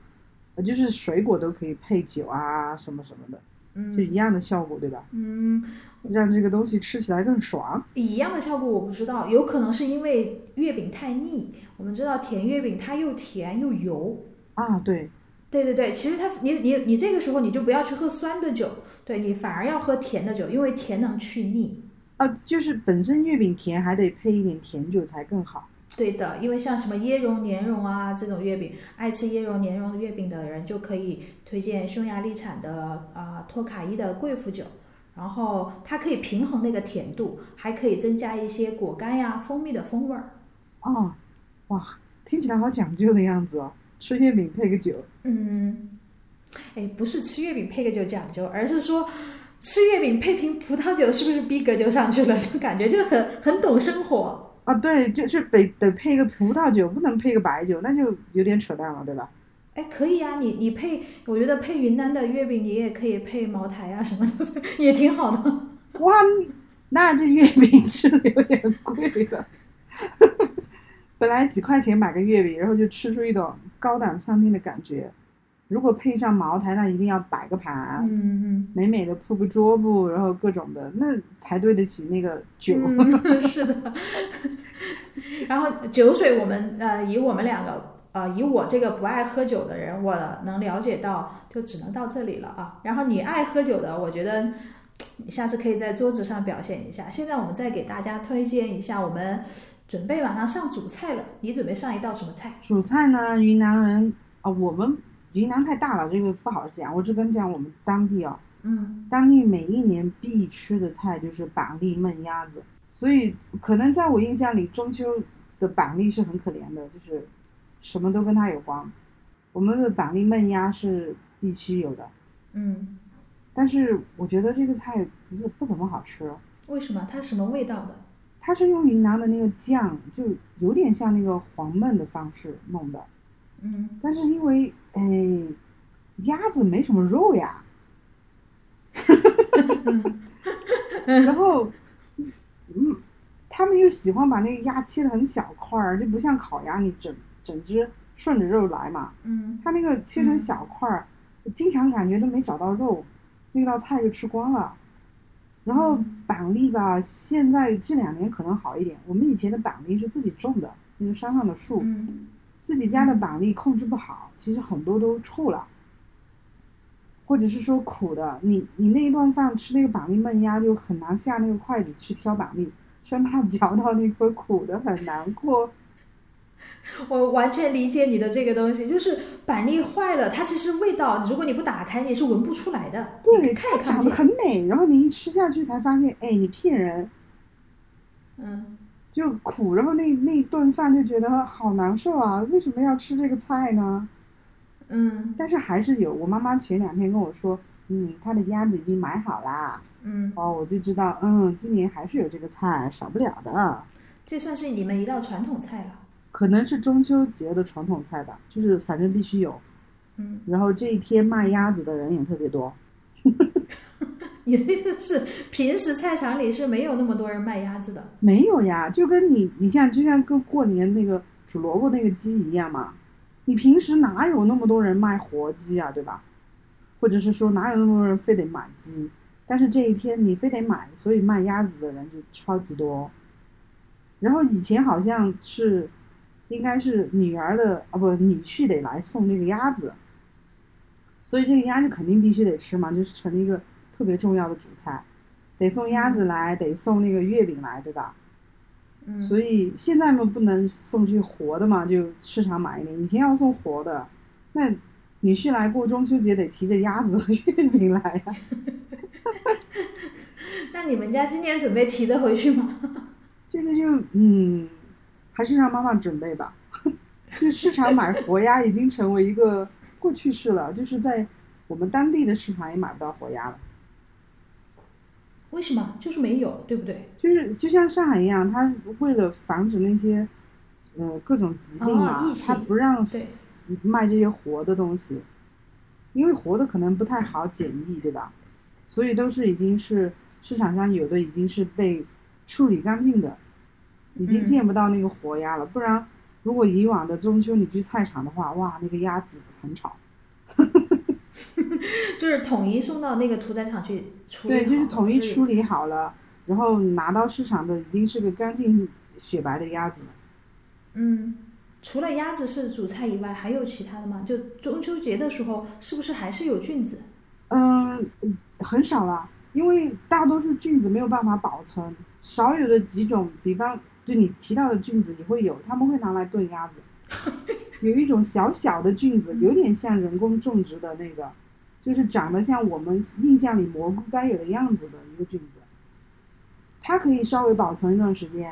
呃就是水果都可以配酒啊，什么什么的，就一样的效果，对吧？嗯，让这个东西吃起来更爽。一样的效果我不知道，有可能是因为月饼太腻。我们知道甜月饼它又甜又油。啊，对，对对对，其实它你你你这个时候你就不要去喝酸的酒，对你反而要喝甜的酒，因为甜能去腻。啊，就是本身月饼甜，还得配一点甜酒才更好。对的，因为像什么椰蓉、莲蓉啊这种月饼，爱吃椰蓉、莲蓉月饼的人就可以推荐匈牙利产的啊、托卡伊的贵腐酒，然后它可以平衡那个甜度，还可以增加一些果干呀、蜂蜜的风味儿。哦，哇，听起来好讲究的样子哦。吃月饼配个酒，嗯，哎，不是吃月饼配个酒讲究，而是说吃月饼配瓶葡萄酒，是不是逼格就上去了？*laughs* 就感觉就很很懂生活。啊，对，就是得得配个葡萄酒，不能配个白酒，那就有点扯淡了，对吧？哎，可以啊，你你配，我觉得配云南的月饼，你也可以配茅台啊什么的，*laughs* 也挺好的。哇，那这月饼吃的有点贵了。*laughs* 本来几块钱买个月饼，然后就吃出一种高档餐厅的感觉。如果配上茅台，那一定要摆个盘，嗯嗯美美的铺个桌布，然后各种的，那才对得起那个酒。嗯，*laughs* 是的。然后酒水，我们呃，以我们两个呃，以我这个不爱喝酒的人，我能了解到，就只能到这里了啊。然后你爱喝酒的，我觉得你下次可以在桌子上表现一下。现在我们再给大家推荐一下，我们准备马上上主菜了。你准备上一道什么菜？主菜呢，云南人啊、我们云南太大了，这个不好讲，我只跟讲我们当地啊、嗯当地每一年必吃的菜就是板栗焖鸭子，所以可能在我印象里，中秋的板栗是很可怜的，就是什么都跟它有关。我们的板栗焖鸭是必须有的，嗯，但是我觉得这个菜不是不怎么好吃。为什么？它是什么味道的？它是用云南的那个酱，就有点像那个黄焖的方式弄的，嗯但是因为哎，鸭子没什么肉呀，*laughs* 然后，嗯，他们又喜欢把那个鸭切的很小块儿，就不像烤鸭，你整整只顺着肉来嘛。嗯它那个切成小块儿，经常感觉都没找到肉，那道菜就吃光了。然后板栗吧，现在这两年可能好一点。我们以前的板栗是自己种的，那个山上的树，嗯自己家的板栗控制不好，其实很多都臭了。或者是说苦的，你你那一顿饭吃那个板栗焖鸭就很难下那个筷子去挑板栗，生怕 *laughs* 嚼到那颗苦的很难过。我完全理解你的这个东西，就是板栗坏了，它其实味道，如果你不打开，你是闻不出来的。对，看一看长得。很美，然后你一吃下去才发现，哎，你骗人，嗯，就苦，然后那那一顿饭就觉得好难受啊，为什么要吃这个菜呢？嗯但是还是有，我妈妈前两天跟我说，嗯，她的鸭子已经买好啦，嗯，哦，我就知道，嗯，今年还是有这个菜，少不了的。这算是你们一道传统菜了。可能是中秋节的传统菜吧，就是反正必须有。嗯，然后这一天卖鸭子的人也特别多，*laughs* 你的意思是平时菜场里是没有那么多人卖鸭子的？没有呀，就跟你你像就像跟过年那个煮萝卜那个鸡一样嘛，你平时哪有那么多人卖活鸡啊，对吧？或者是说哪有那么多人非得买鸡？但是这一天你非得买，所以卖鸭子的人就超级多。然后以前好像是，应该是女儿的啊不女婿得来送这个鸭子，所以这个鸭就肯定必须得吃嘛，就是成了一个特别重要的主菜，得送鸭子来，得送那个月饼来，对吧？嗯，所以现在嘛不能送去活的嘛，就市场买一点。以前要送活的，那女婿来过中秋节得提着鸭子和月饼来呀、*laughs* 那你们家今年准备提着回去吗？*laughs* 这个就嗯，还是让妈妈准备吧。*laughs* 就市场买活鸭已经成为一个过去式了，就是在我们当地的市场也买不到活鸭了。为什么？就是没有，对不对？就是就像上海一样，它为了防止那些呃各种疾病嘛，哦它不让对，卖这些活的东西，因为活的可能不太好检疫，对吧？所以都是已经是市场上有的已经是被处理干净的，已经嗯见不到那个活鸭了。不然，如果以往的中秋你去菜场的话，哇，那个鸭子很吵。*laughs* 就是统一送到那个屠宰场去处理对，就是统一处理好了，然后拿到市场的已经是个干净雪白的鸭子了。嗯，除了鸭子是主菜以外，还有其他的吗？就中秋节的时候，是不是还是有菌子？嗯，很少了，因为大多数菌子没有办法保存，少有的几种，比方就你提到的菌子也会有，他们会拿来炖鸭子。有一种小小的菌子，有点像人工种植的那个，就是长得像我们印象里蘑菇该有的样子的一个菌子，它可以稍微保存一段时间，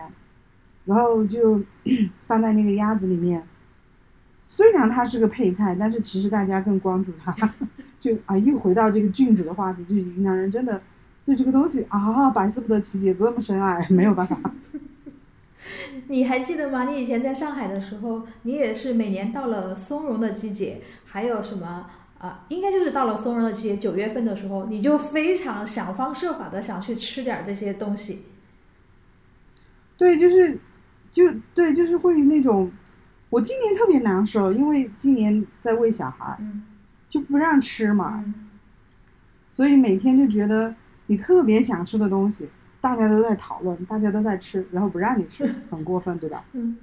然后就 *coughs* 放在那个鸭子里面。虽然它是个配菜，但是其实大家更关注它。*laughs* 就啊，又回到这个菌子的话题，就云南人真的对这个东西啊，百思不得其解，这么深爱，没有办法。*laughs* 你还记得吗？你以前在上海的时候，你也是每年到了松茸的季节，还有什么啊、应该就是到了松茸的季节，九月份的时候，你就非常想方设法的想去吃点儿这些东西。对，就是，就对，就是会那种，我今年特别难受，因为今年在喂小孩，嗯就不让吃嘛，嗯所以每天就觉得你特别想吃的东西，大家都在讨论，大家都在吃，然后不让你吃，很过分，对吧？嗯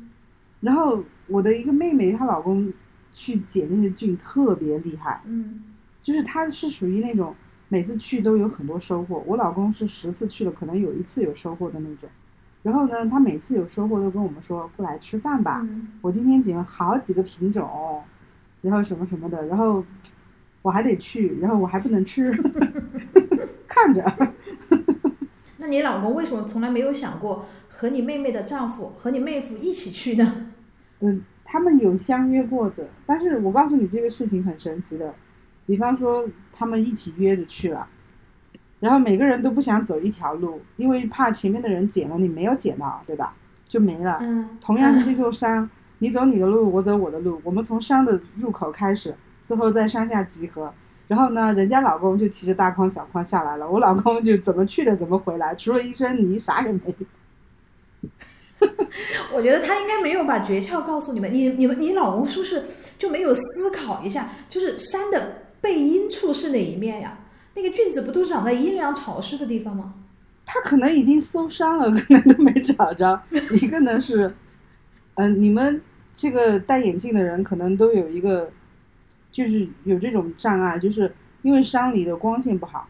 然后我的一个妹妹，她老公去解那些菌特别厉害，嗯就是他是属于那种每次去都有很多收获。我老公是十次去了，可能有一次有收获的那种。然后呢，他每次有收获都跟我们说过来吃饭吧，嗯，我今天捡了好几个品种，然后什么什么的，然后我还得去，然后我还不能吃，*laughs* 看着。那你老公为什么从来没有想过和你妹妹的丈夫和你妹夫一起去呢？嗯，他们有相约过的，但是我告诉你这个事情很神奇的，比方说他们一起约着去了，然后每个人都不想走一条路，因为怕前面的人捡了你没有捡到，对吧？就没了。嗯，同样是这座山，你走你的路，我走我的路，我们从山的入口开始，最后在山下集合。然后呢，人家老公就提着大筐小筐下来了，我老公就怎么去的怎么回来，除了一身泥啥也没有。*laughs* 我觉得他应该没有把诀窍告诉你们。你、你们、你老公是不是就没有思考一下，就是山的背阴处是哪一面呀？那个菌子不都长在阴凉潮湿的地方吗？他可能已经搜山了，*laughs* 可能都没找着。一个呢是，嗯、你们这个戴眼镜的人可能都有一个，就是有这种障碍，就是因为山里的光线不好，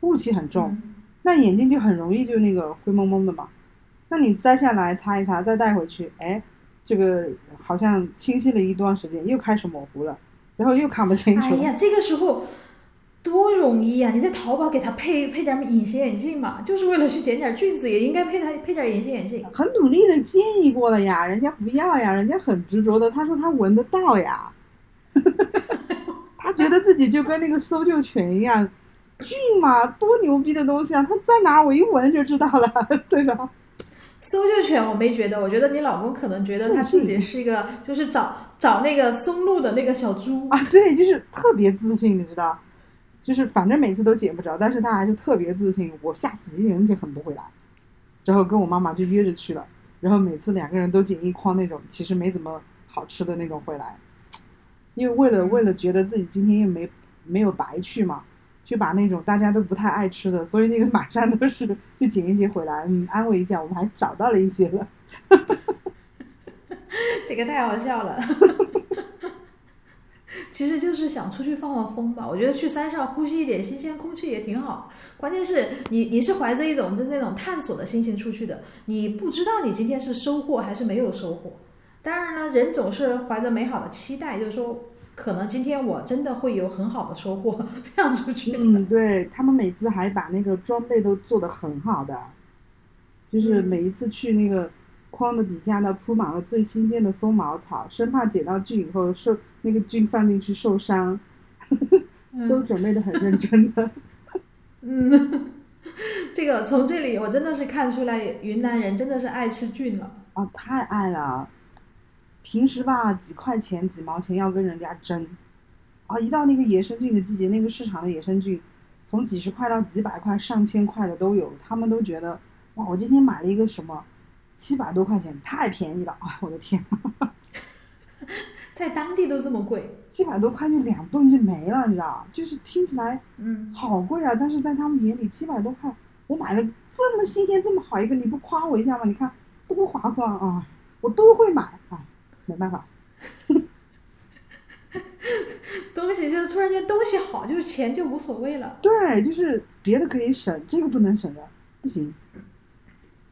雾气很重，嗯那眼镜就很容易就那个灰蒙蒙的嘛。那你摘下来擦一擦，再带回去，哎，这个好像清晰了一段时间，又开始模糊了，然后又看不清楚了。哎呀，这个时候多容易呀、你在淘宝给他配配点隐形眼镜嘛，就是为了去捡点菌子，也应该配他配点隐形眼镜。很努力的建议过了呀，人家不要呀，人家很执着的，他说他闻得到呀，*laughs* 他觉得自己就跟那个搜救犬一样，骏马，多牛逼的东西啊，它在哪儿我一闻就知道了，*laughs* 对吧？搜救犬我没觉得，我觉得你老公可能觉得他自己是一个，就是找找那个松露的那个小猪。啊，对，就是特别自信，你知道，就是反正每次都捡不着，但是他还是特别自信，我下次一定捡很多回来，然后跟我妈妈就约着去了，然后每次两个人都捡一筐那种其实没怎么好吃的那种回来，因为为了为了觉得自己今天又没没有白去嘛，就把那种大家都不太爱吃的，所以那个马上都是就捡一捡回来，嗯，安慰一下，我们还找到了一些了。*laughs* 这个太好笑了。*laughs* 其实就是想出去放放风吧，我觉得去山上呼吸一点新鲜空气也挺好。关键是你你是怀着一种就那种探索的心情出去的，你不知道你今天是收获还是没有收获。当然呢，人总是怀着美好的期待，就是说可能今天我真的会有很好的收获，*laughs* 这样出去。嗯，对他们每次还把那个装备都做得很好的，就是嗯每一次去那个筐的底下呢铺满了最新鲜的松毛草，生怕捡到菌以后受那个菌放进去受伤，都嗯准备的很认真的。嗯，*laughs* 这个从这里我真的是看出来，云南人真的是爱吃菌了。啊，太爱了！平时吧，几块钱、几毛钱要跟人家争，啊，一到那个野生菌的季节，那个市场的野生菌，从几十块到几百块、上千块的都有，他们都觉得，哇，我今天买了一个什么，七百多块钱，太便宜了，啊，我的天呐，*laughs* 在当地都这么贵，七百多块就两顿就没了，你知道？就是听起来嗯，好贵啊，但是在他们眼里，七百多块，我买了这么新鲜、这么好一个，你不夸我一下吗？你看多划算啊！我都会买，哎，没办法。*laughs* 东西就是突然间东西好，就是钱就无所谓了。对，就是别的可以省，这个不能省的，不行。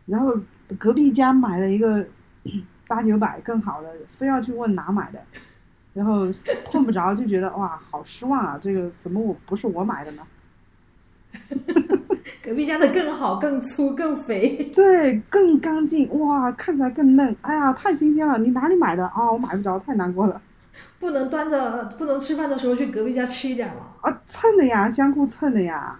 然后隔壁家买了一个 *clears throat* 八九百更好的，非要去问哪买的，然后碰不着就觉得哇，好失望啊！这个怎么我不是我买的呢？*laughs* *laughs* 隔壁家的更好、更粗、更肥。*laughs* 对，更干净哇，看起来更嫩，哎呀，太新鲜了！你哪里买的啊？我买不着，太难过了不能端着，不能吃饭的时候去隔壁家吃一点吗？啊！蹭的呀，相互蹭的呀。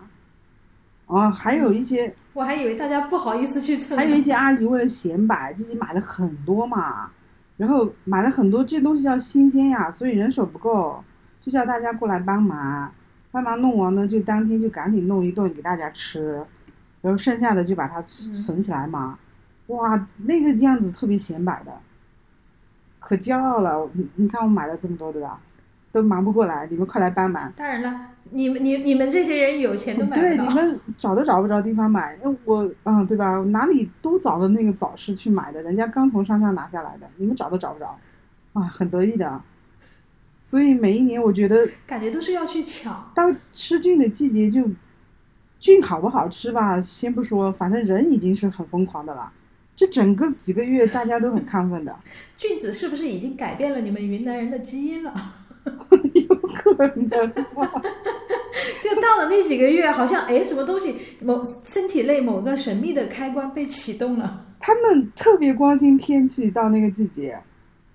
啊，还有一些我还以为大家不好意思去蹭。还有一些阿姨为了显摆，自己买了很多嘛，然后买了很多这东西要新鲜呀，所以人手不够，就叫大家过来帮忙，帮忙弄完呢，就当天就赶紧弄一顿给大家吃，然后剩下的就把它存起来嘛。哇，那个样子特别显摆的，可骄傲了。你你看我买了这么多，对吧？都忙不过来，你们快来帮忙。当然了，你们你你们这些人有钱都买到。你们找都找不着地方买，因为我嗯，对吧？哪里都找的那个早市去买的，人家刚从山上拿下来的，你们找都找不着，啊，很得意的。所以每一年，我觉得感觉都是要去抢。到吃菌的季节就，菌好不好吃吧，先不说，反正人已经是很疯狂的了。这整个几个月大家都很亢奋的，菌子是不是已经改变了你们云南人的基因了？*laughs* 有可能。*laughs* 就到了那几个月，好像哎，什么东西某身体内某个神秘的开关被启动了。他们特别关心天气，到那个季节，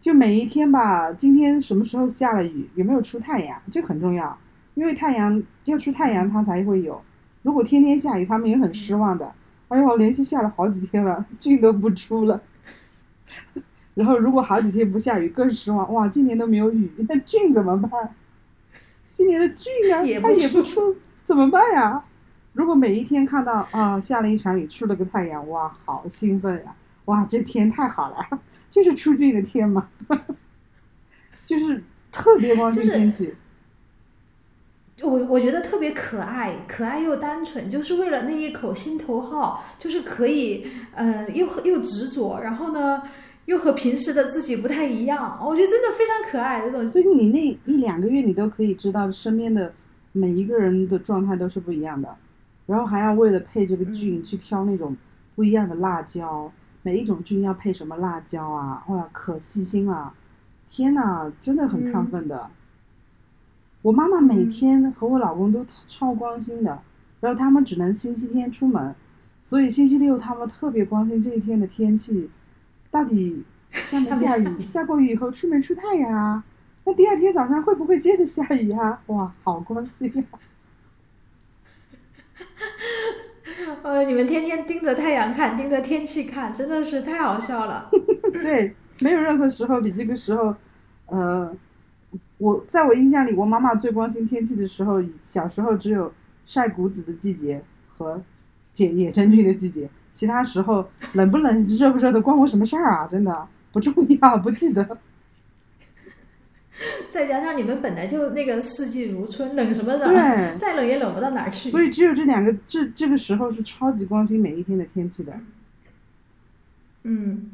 就每一天吧，今天什么时候下了雨，有没有出太阳，这很重要，因为太阳要出太阳，它才会有。如果天天下雨，他们也很失望的。哎呦，连续下了好几天了，菌都不出了。*laughs* 然后如果好几天不下雨，更失望。哇，今年都没有雨，那菌怎么办？今年的菌啊，也它也不出出，怎么办呀？如果每一天看到啊下了一场雨，出了个太阳，哇，好兴奋呀！哇，这天太好了，就是出菌的天嘛，就是特别关心就是天气。我我觉得特别可爱，可爱又单纯，就是为了那一口心头好，就是可以，呃，又又执着，然后呢，又和平时的自己不太一样。我觉得真的非常可爱这种。所以你那一两个月，你都可以知道身边的每一个人的状态都是不一样的，然后还要为了配这个菌去挑那种不一样的辣椒，每一种菌要配什么辣椒啊？哇，可细心了！天呐，真的很亢奋的。我妈妈每天和我老公都超关心的，然后他们只能星期天出门，所以星期六他们特别关心这一天的天气，到底下没下 *laughs* 雨？下过雨以后出没出太阳啊？那第二天早上会不会接着下雨啊？哇，好关心啊！呃，你们天天盯着太阳看，盯着天气看，真的是太好笑了。*laughs* 对，没有任何时候比这个时候，呃。我在我印象里，我妈妈最关心天气的时候，小时候只有晒谷子的季节和捡野生菌的季节，其他时候冷不冷、热不热的关我什么事儿啊？真的不重要，不记得。*laughs* 再加上你们本来就那个四季如春，冷什么冷？对，再冷也冷不到哪儿去。所以只有这两个，这这个时候是超级关心每一天的天气的。嗯。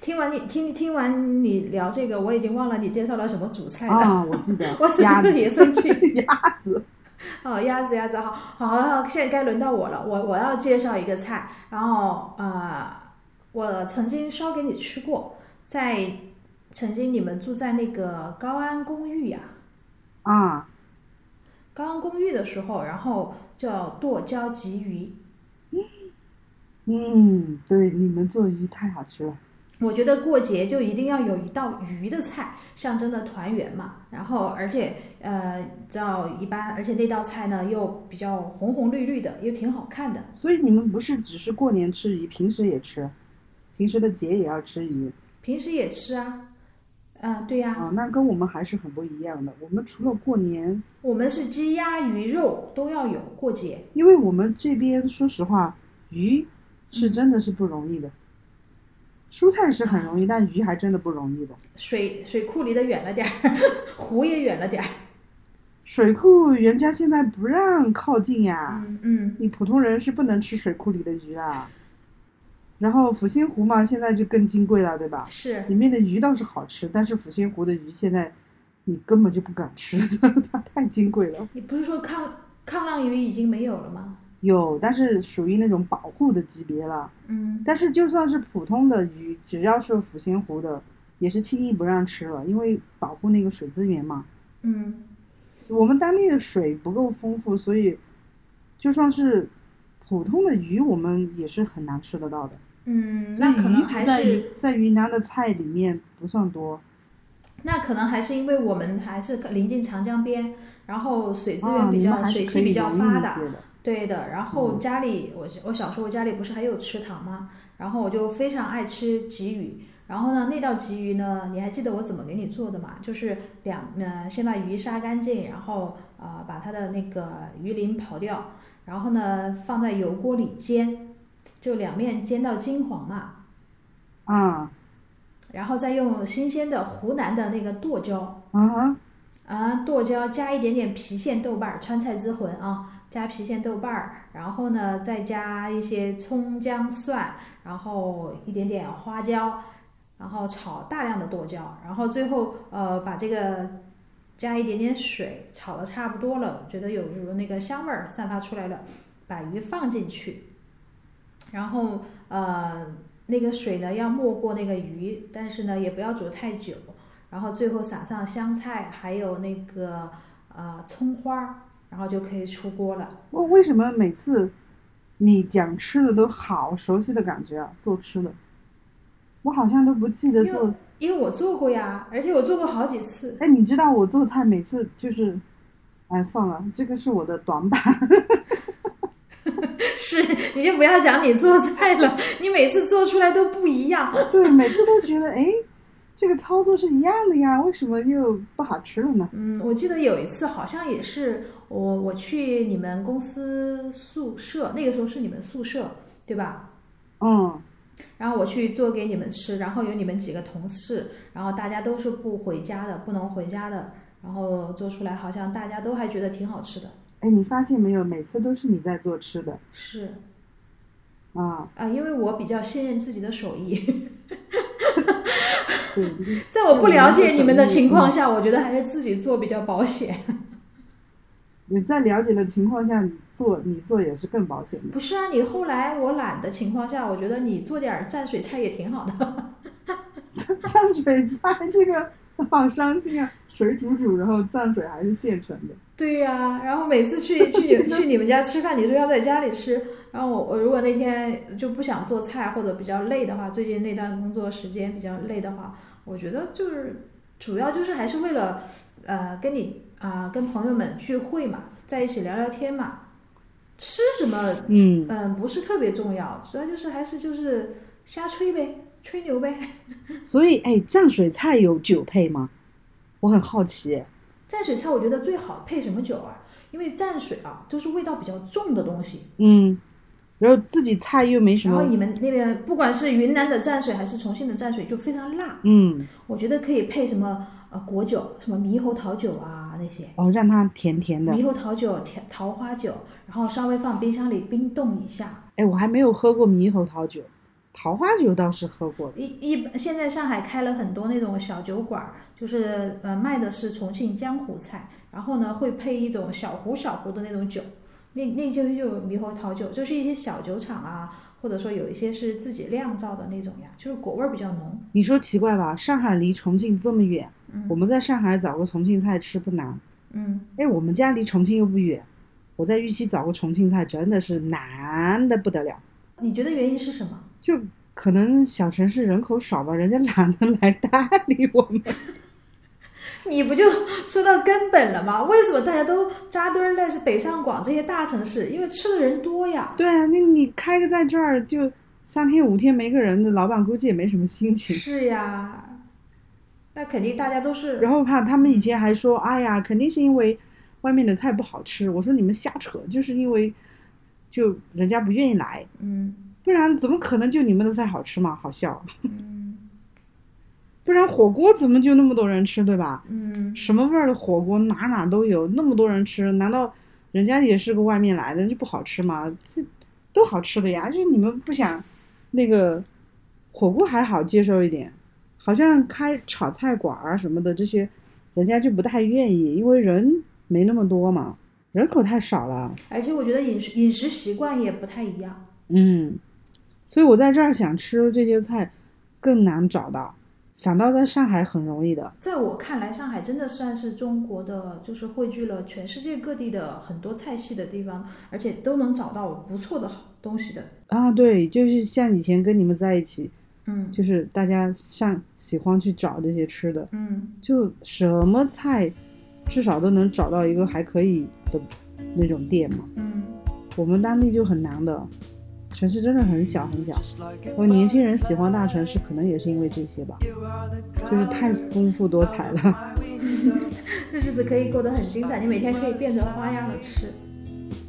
听完你听听完你聊这个，我已经忘了你介绍了什么主菜了。啊，我记得，*laughs* 我是不是也生菌？*laughs* 鸭子，哦，鸭子，鸭子，好，好，好，现在该轮到我了。我我要介绍一个菜，然后呃，我曾经烧给你吃过，在曾经你们住在那个高安公寓呀，啊，高安公寓的时候，然后叫剁椒鲫鱼。嗯，对，你们做鱼太好吃了。我觉得过节就一定要有一道鱼的菜，象征的团圆嘛。然后，而且，呃，叫一般，而且那道菜呢又比较红红绿绿的，又挺好看的。所以你们不是只是过年吃鱼，平时也吃，平时的节也要吃鱼。平时也吃啊，啊，对呀。啊，那跟我们还是很不一样的。我们除了过年，我们是鸡鸭鱼肉都要有过节。因为我们这边说实话，鱼是真的是不容易的。蔬菜是很容易，但鱼还真的不容易的。水水库离得远了点儿，*laughs* 湖也远了点儿。水库人家现在不让靠近呀。嗯嗯。你普通人是不能吃水库里的鱼啊。然后抚仙湖嘛，现在就更金贵了，对吧？是。里面的鱼倒是好吃，但是抚仙湖的鱼现在，你根本就不敢吃，*laughs* 它太金贵了。你不是说抗抗浪鱼已经没有了吗？有，但是属于那种保护的级别了。嗯。但是就算是普通的鱼，只要是抚仙湖的，也是轻易不让吃了，因为保护那个水资源嘛。嗯。我们当地的水不够丰富，所以就算是普通的鱼，我们也是很难吃得到的。嗯，那可能还是在云南的菜里面不算多。那可能还是因为我们还是临近长江边，然后水资源比较水系比较发达。对的，然后家里我我小时候家里不是还有池塘吗？然后我就非常爱吃鲫鱼。然后呢，那道鲫鱼呢，你还记得我怎么给你做的吗？就是两呃，先把鱼杀干净，然后呃把它的那个鱼鳞刨掉，然后呢放在油锅里煎，就两面煎到金黄嘛。啊。然后再用新鲜的湖南的那个剁椒。啊。啊，剁椒加一点点郫县豆瓣儿、川菜之魂啊。加郫县豆瓣儿，然后呢，再加一些葱姜蒜，然后一点点花椒，然后炒大量的剁椒，然后最后呃把这个加一点点水，炒的差不多了，觉得有如那个香味儿散发出来了，把鱼放进去，然后呃那个水呢要没过那个鱼，但是呢也不要煮太久，然后最后撒上香菜，还有那个呃葱花。然后就可以出锅了。为为什么每次你讲吃的都好熟悉的感觉啊？做吃的，我好像都不记得做。因为我做过呀，而且我做过好几次。哎，你知道我做菜每次就是，哎，算了，这个是我的短板。是，*laughs* 你就不要讲你做菜了，你每次做出来都不一样。对，每次都觉得哎。这个操作是一样的呀，为什么又不好吃了呢？嗯，我记得有一次好像也是我我去你们公司宿舍，那个时候是你们宿舍对吧？嗯。然后我去做给你们吃，然后有你们几个同事，然后大家都是不回家的，不能回家的，然后做出来好像大家都还觉得挺好吃的。哎，你发现没有？每次都是你在做吃的。是。啊。啊，因为我比较信任自己的手艺。*laughs* *laughs* 在我不了解你们的情况下，我觉得还是自己做比较保险。*laughs* 你在了解的情况下做，你做也是更保险的。不是啊，你后来我懒的情况下，我觉得你做点蘸水菜也挺好的。蘸水菜这个好伤心啊！水煮煮，然后蘸水还是现成的。对呀、然后每次去 *laughs* 去你去你们家吃饭，你说要在家里吃，然后我我如果那天就不想做菜或者比较累的话，最近那段工作时间比较累的话，我觉得就是主要就是还是为了呃跟你啊、跟朋友们聚会嘛，在一起聊聊天嘛，吃什么嗯，嗯不是特别重要，主要就是还是就是瞎吹呗，吹牛呗。*laughs* 所以哎，蘸水菜有酒配吗？我很好奇。蘸水菜我觉得最好配什么酒啊？因为蘸水啊都是味道比较重的东西。嗯，然后自己菜又没什么，然后你们那边不管是云南的蘸水还是重庆的蘸水，就非常辣。嗯，我觉得可以配什么呃果酒，什么猕猴桃酒啊那些。哦，让它甜甜的。猕猴桃酒、甜桃花酒，然后稍微放冰箱里冰冻一下。哎，我还没有喝过猕猴桃酒，桃花酒倒是喝过的。一一现在上海开了很多那种小酒馆儿，就是呃卖的是重庆江湖菜，然后呢会配一种小壶小壶的那种酒，那那就就有猕猴桃酒，就是一些小酒厂啊，或者说有一些是自己酿造的那种呀，就是果味儿比较浓。你说奇怪吧？上海离重庆这么远，嗯我们在上海找个重庆菜吃不难。嗯，哎，我们家离重庆又不远，我在玉溪找个重庆菜真的是难的不得了。你觉得原因是什么？就可能小城市人口少吧，人家懒得来搭理我们。*laughs* 你不就说到根本了吗？为什么大家都扎堆儿在是北上广这些大城市？因为吃的人多呀。对啊，那你开个在这儿就三天五天没个人的，老板估计也没什么心情。是呀，那肯定大家都是。然后怕他们以前还说，哎呀，肯定是因为外面的菜不好吃。我说你们瞎扯，就是因为就人家不愿意来，嗯不然怎么可能就你们的菜好吃嘛？好笑，嗯不然火锅怎么就那么多人吃，对吧？嗯，什么味儿的火锅哪哪都有，那么多人吃，难道人家也是个外面来的就不好吃吗？这都好吃的呀，就是你们不想那个火锅还好接受一点，好像开炒菜馆儿啊什么的这些，人家就不太愿意，因为人没那么多嘛，人口太少了。而且我觉得饮食饮食习惯也不太一样。嗯，所以我在这儿想吃这些菜更难找到，反倒在上海很容易的。在我看来，上海真的算是中国的，就是汇聚了全世界各地的很多菜系的地方，而且都能找到不错的好东西的。啊，对，就是像以前跟你们在一起，嗯就是大家上喜欢去找这些吃的，嗯，就什么菜，至少都能找到一个还可以的那种店嘛。嗯，我们当地就很难的，城市真的很小很小。我年轻人喜欢大城市，可能也是因为这些吧，就是太丰富多彩了。*laughs* 日子可以过得很精彩，你每天可以变着花样的吃。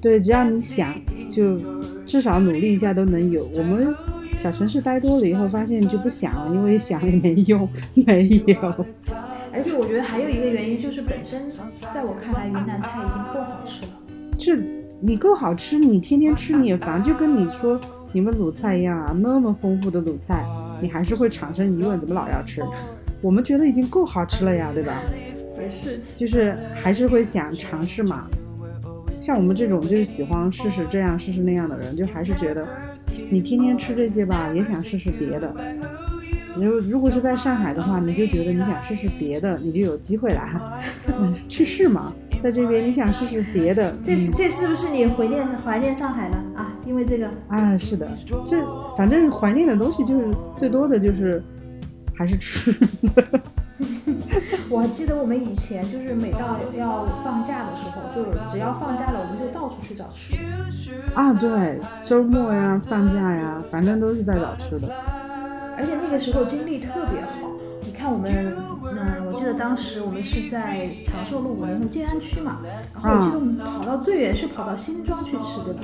对，只要你想，就至少努力一下都能有。我们小城市待多了以后，发现就不想了，因为想也没用，没有。而且我觉得还有一个原因就是本身，在我看来，云南菜已经够好吃了。这你够好吃，你天天吃你也烦，就跟你说你们鲁菜一样啊，那么丰富的鲁菜，你还是会产生疑问，怎么老要吃？我们觉得已经够好吃了呀，对吧？没事，就是还是会想尝试嘛。像我们这种就是喜欢试试这样试试那样的人，就还是觉得你天天吃这些吧，也想试试别的。你如如果是在上海的话，你就觉得你想试试别的，你就有机会啦，嗯，*laughs* 去试嘛。在这边你想试试别的，这嗯这是不是你怀念怀念上海了啊？因为这个，啊，是的，这反正怀念的东西就是最多的就是还是吃的。*laughs* 我还记得我们以前就是每到要放假的时候，就只要放假了，我们就到处去找吃的。啊，对，周末呀、放假呀，反正都是在找吃的。而且那个时候精力特别好。你看我们，嗯，我记得当时我们是在长寿路五零路静安区嘛，然后我记得我们跑到最远是跑到新庄去吃，对吧？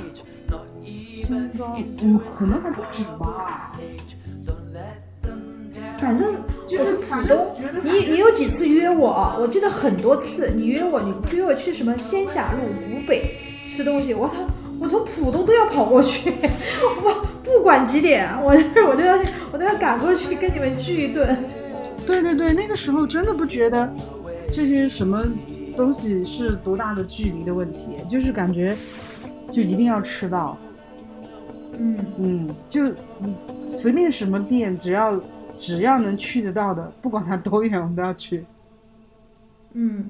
新庄，嗯，可能还不止吧。反正就是浦东，你你有几次约我？我记得很多次，你约我，你约我去什么仙霞路湖北吃东西，我操！我从浦东都要跑过去，*laughs* 我不管几点，我我都要我都要赶过去跟你们聚一顿。对对对，那个时候真的不觉得这些什么东西是多大的距离的问题，就是感觉就一定要吃到，嗯嗯，就嗯随便什么店，只要只要能去得到的，不管它多远，我们都要去。嗯，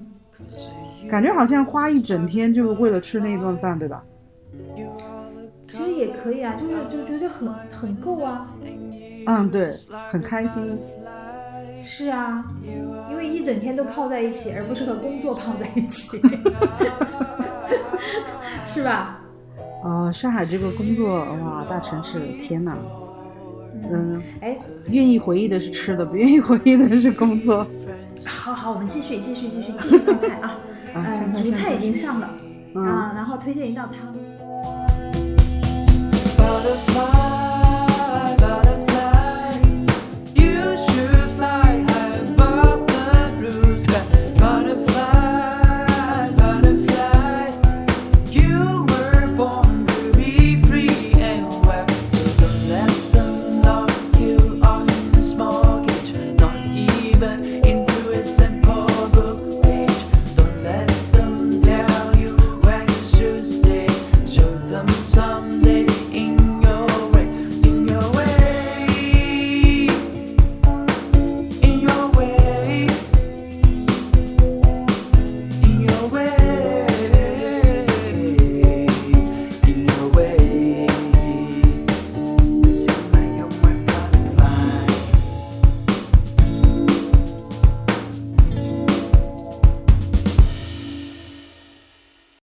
感觉好像花一整天就为了吃那一顿饭，对吧？其实也可以啊，就是就觉得很很够啊。嗯，对，很开心。是啊，因为一整天都泡在一起，而不是和工作泡在一起，*laughs* 是吧？哦，上海这个工作，哇，大城市，天哪！嗯，哎，愿意回忆的是吃的，不愿意回忆的是工作。好好，我们继续继续继续继续上菜啊。*laughs* 啊嗯，主菜已经上了嗯啊，然后推荐一道汤。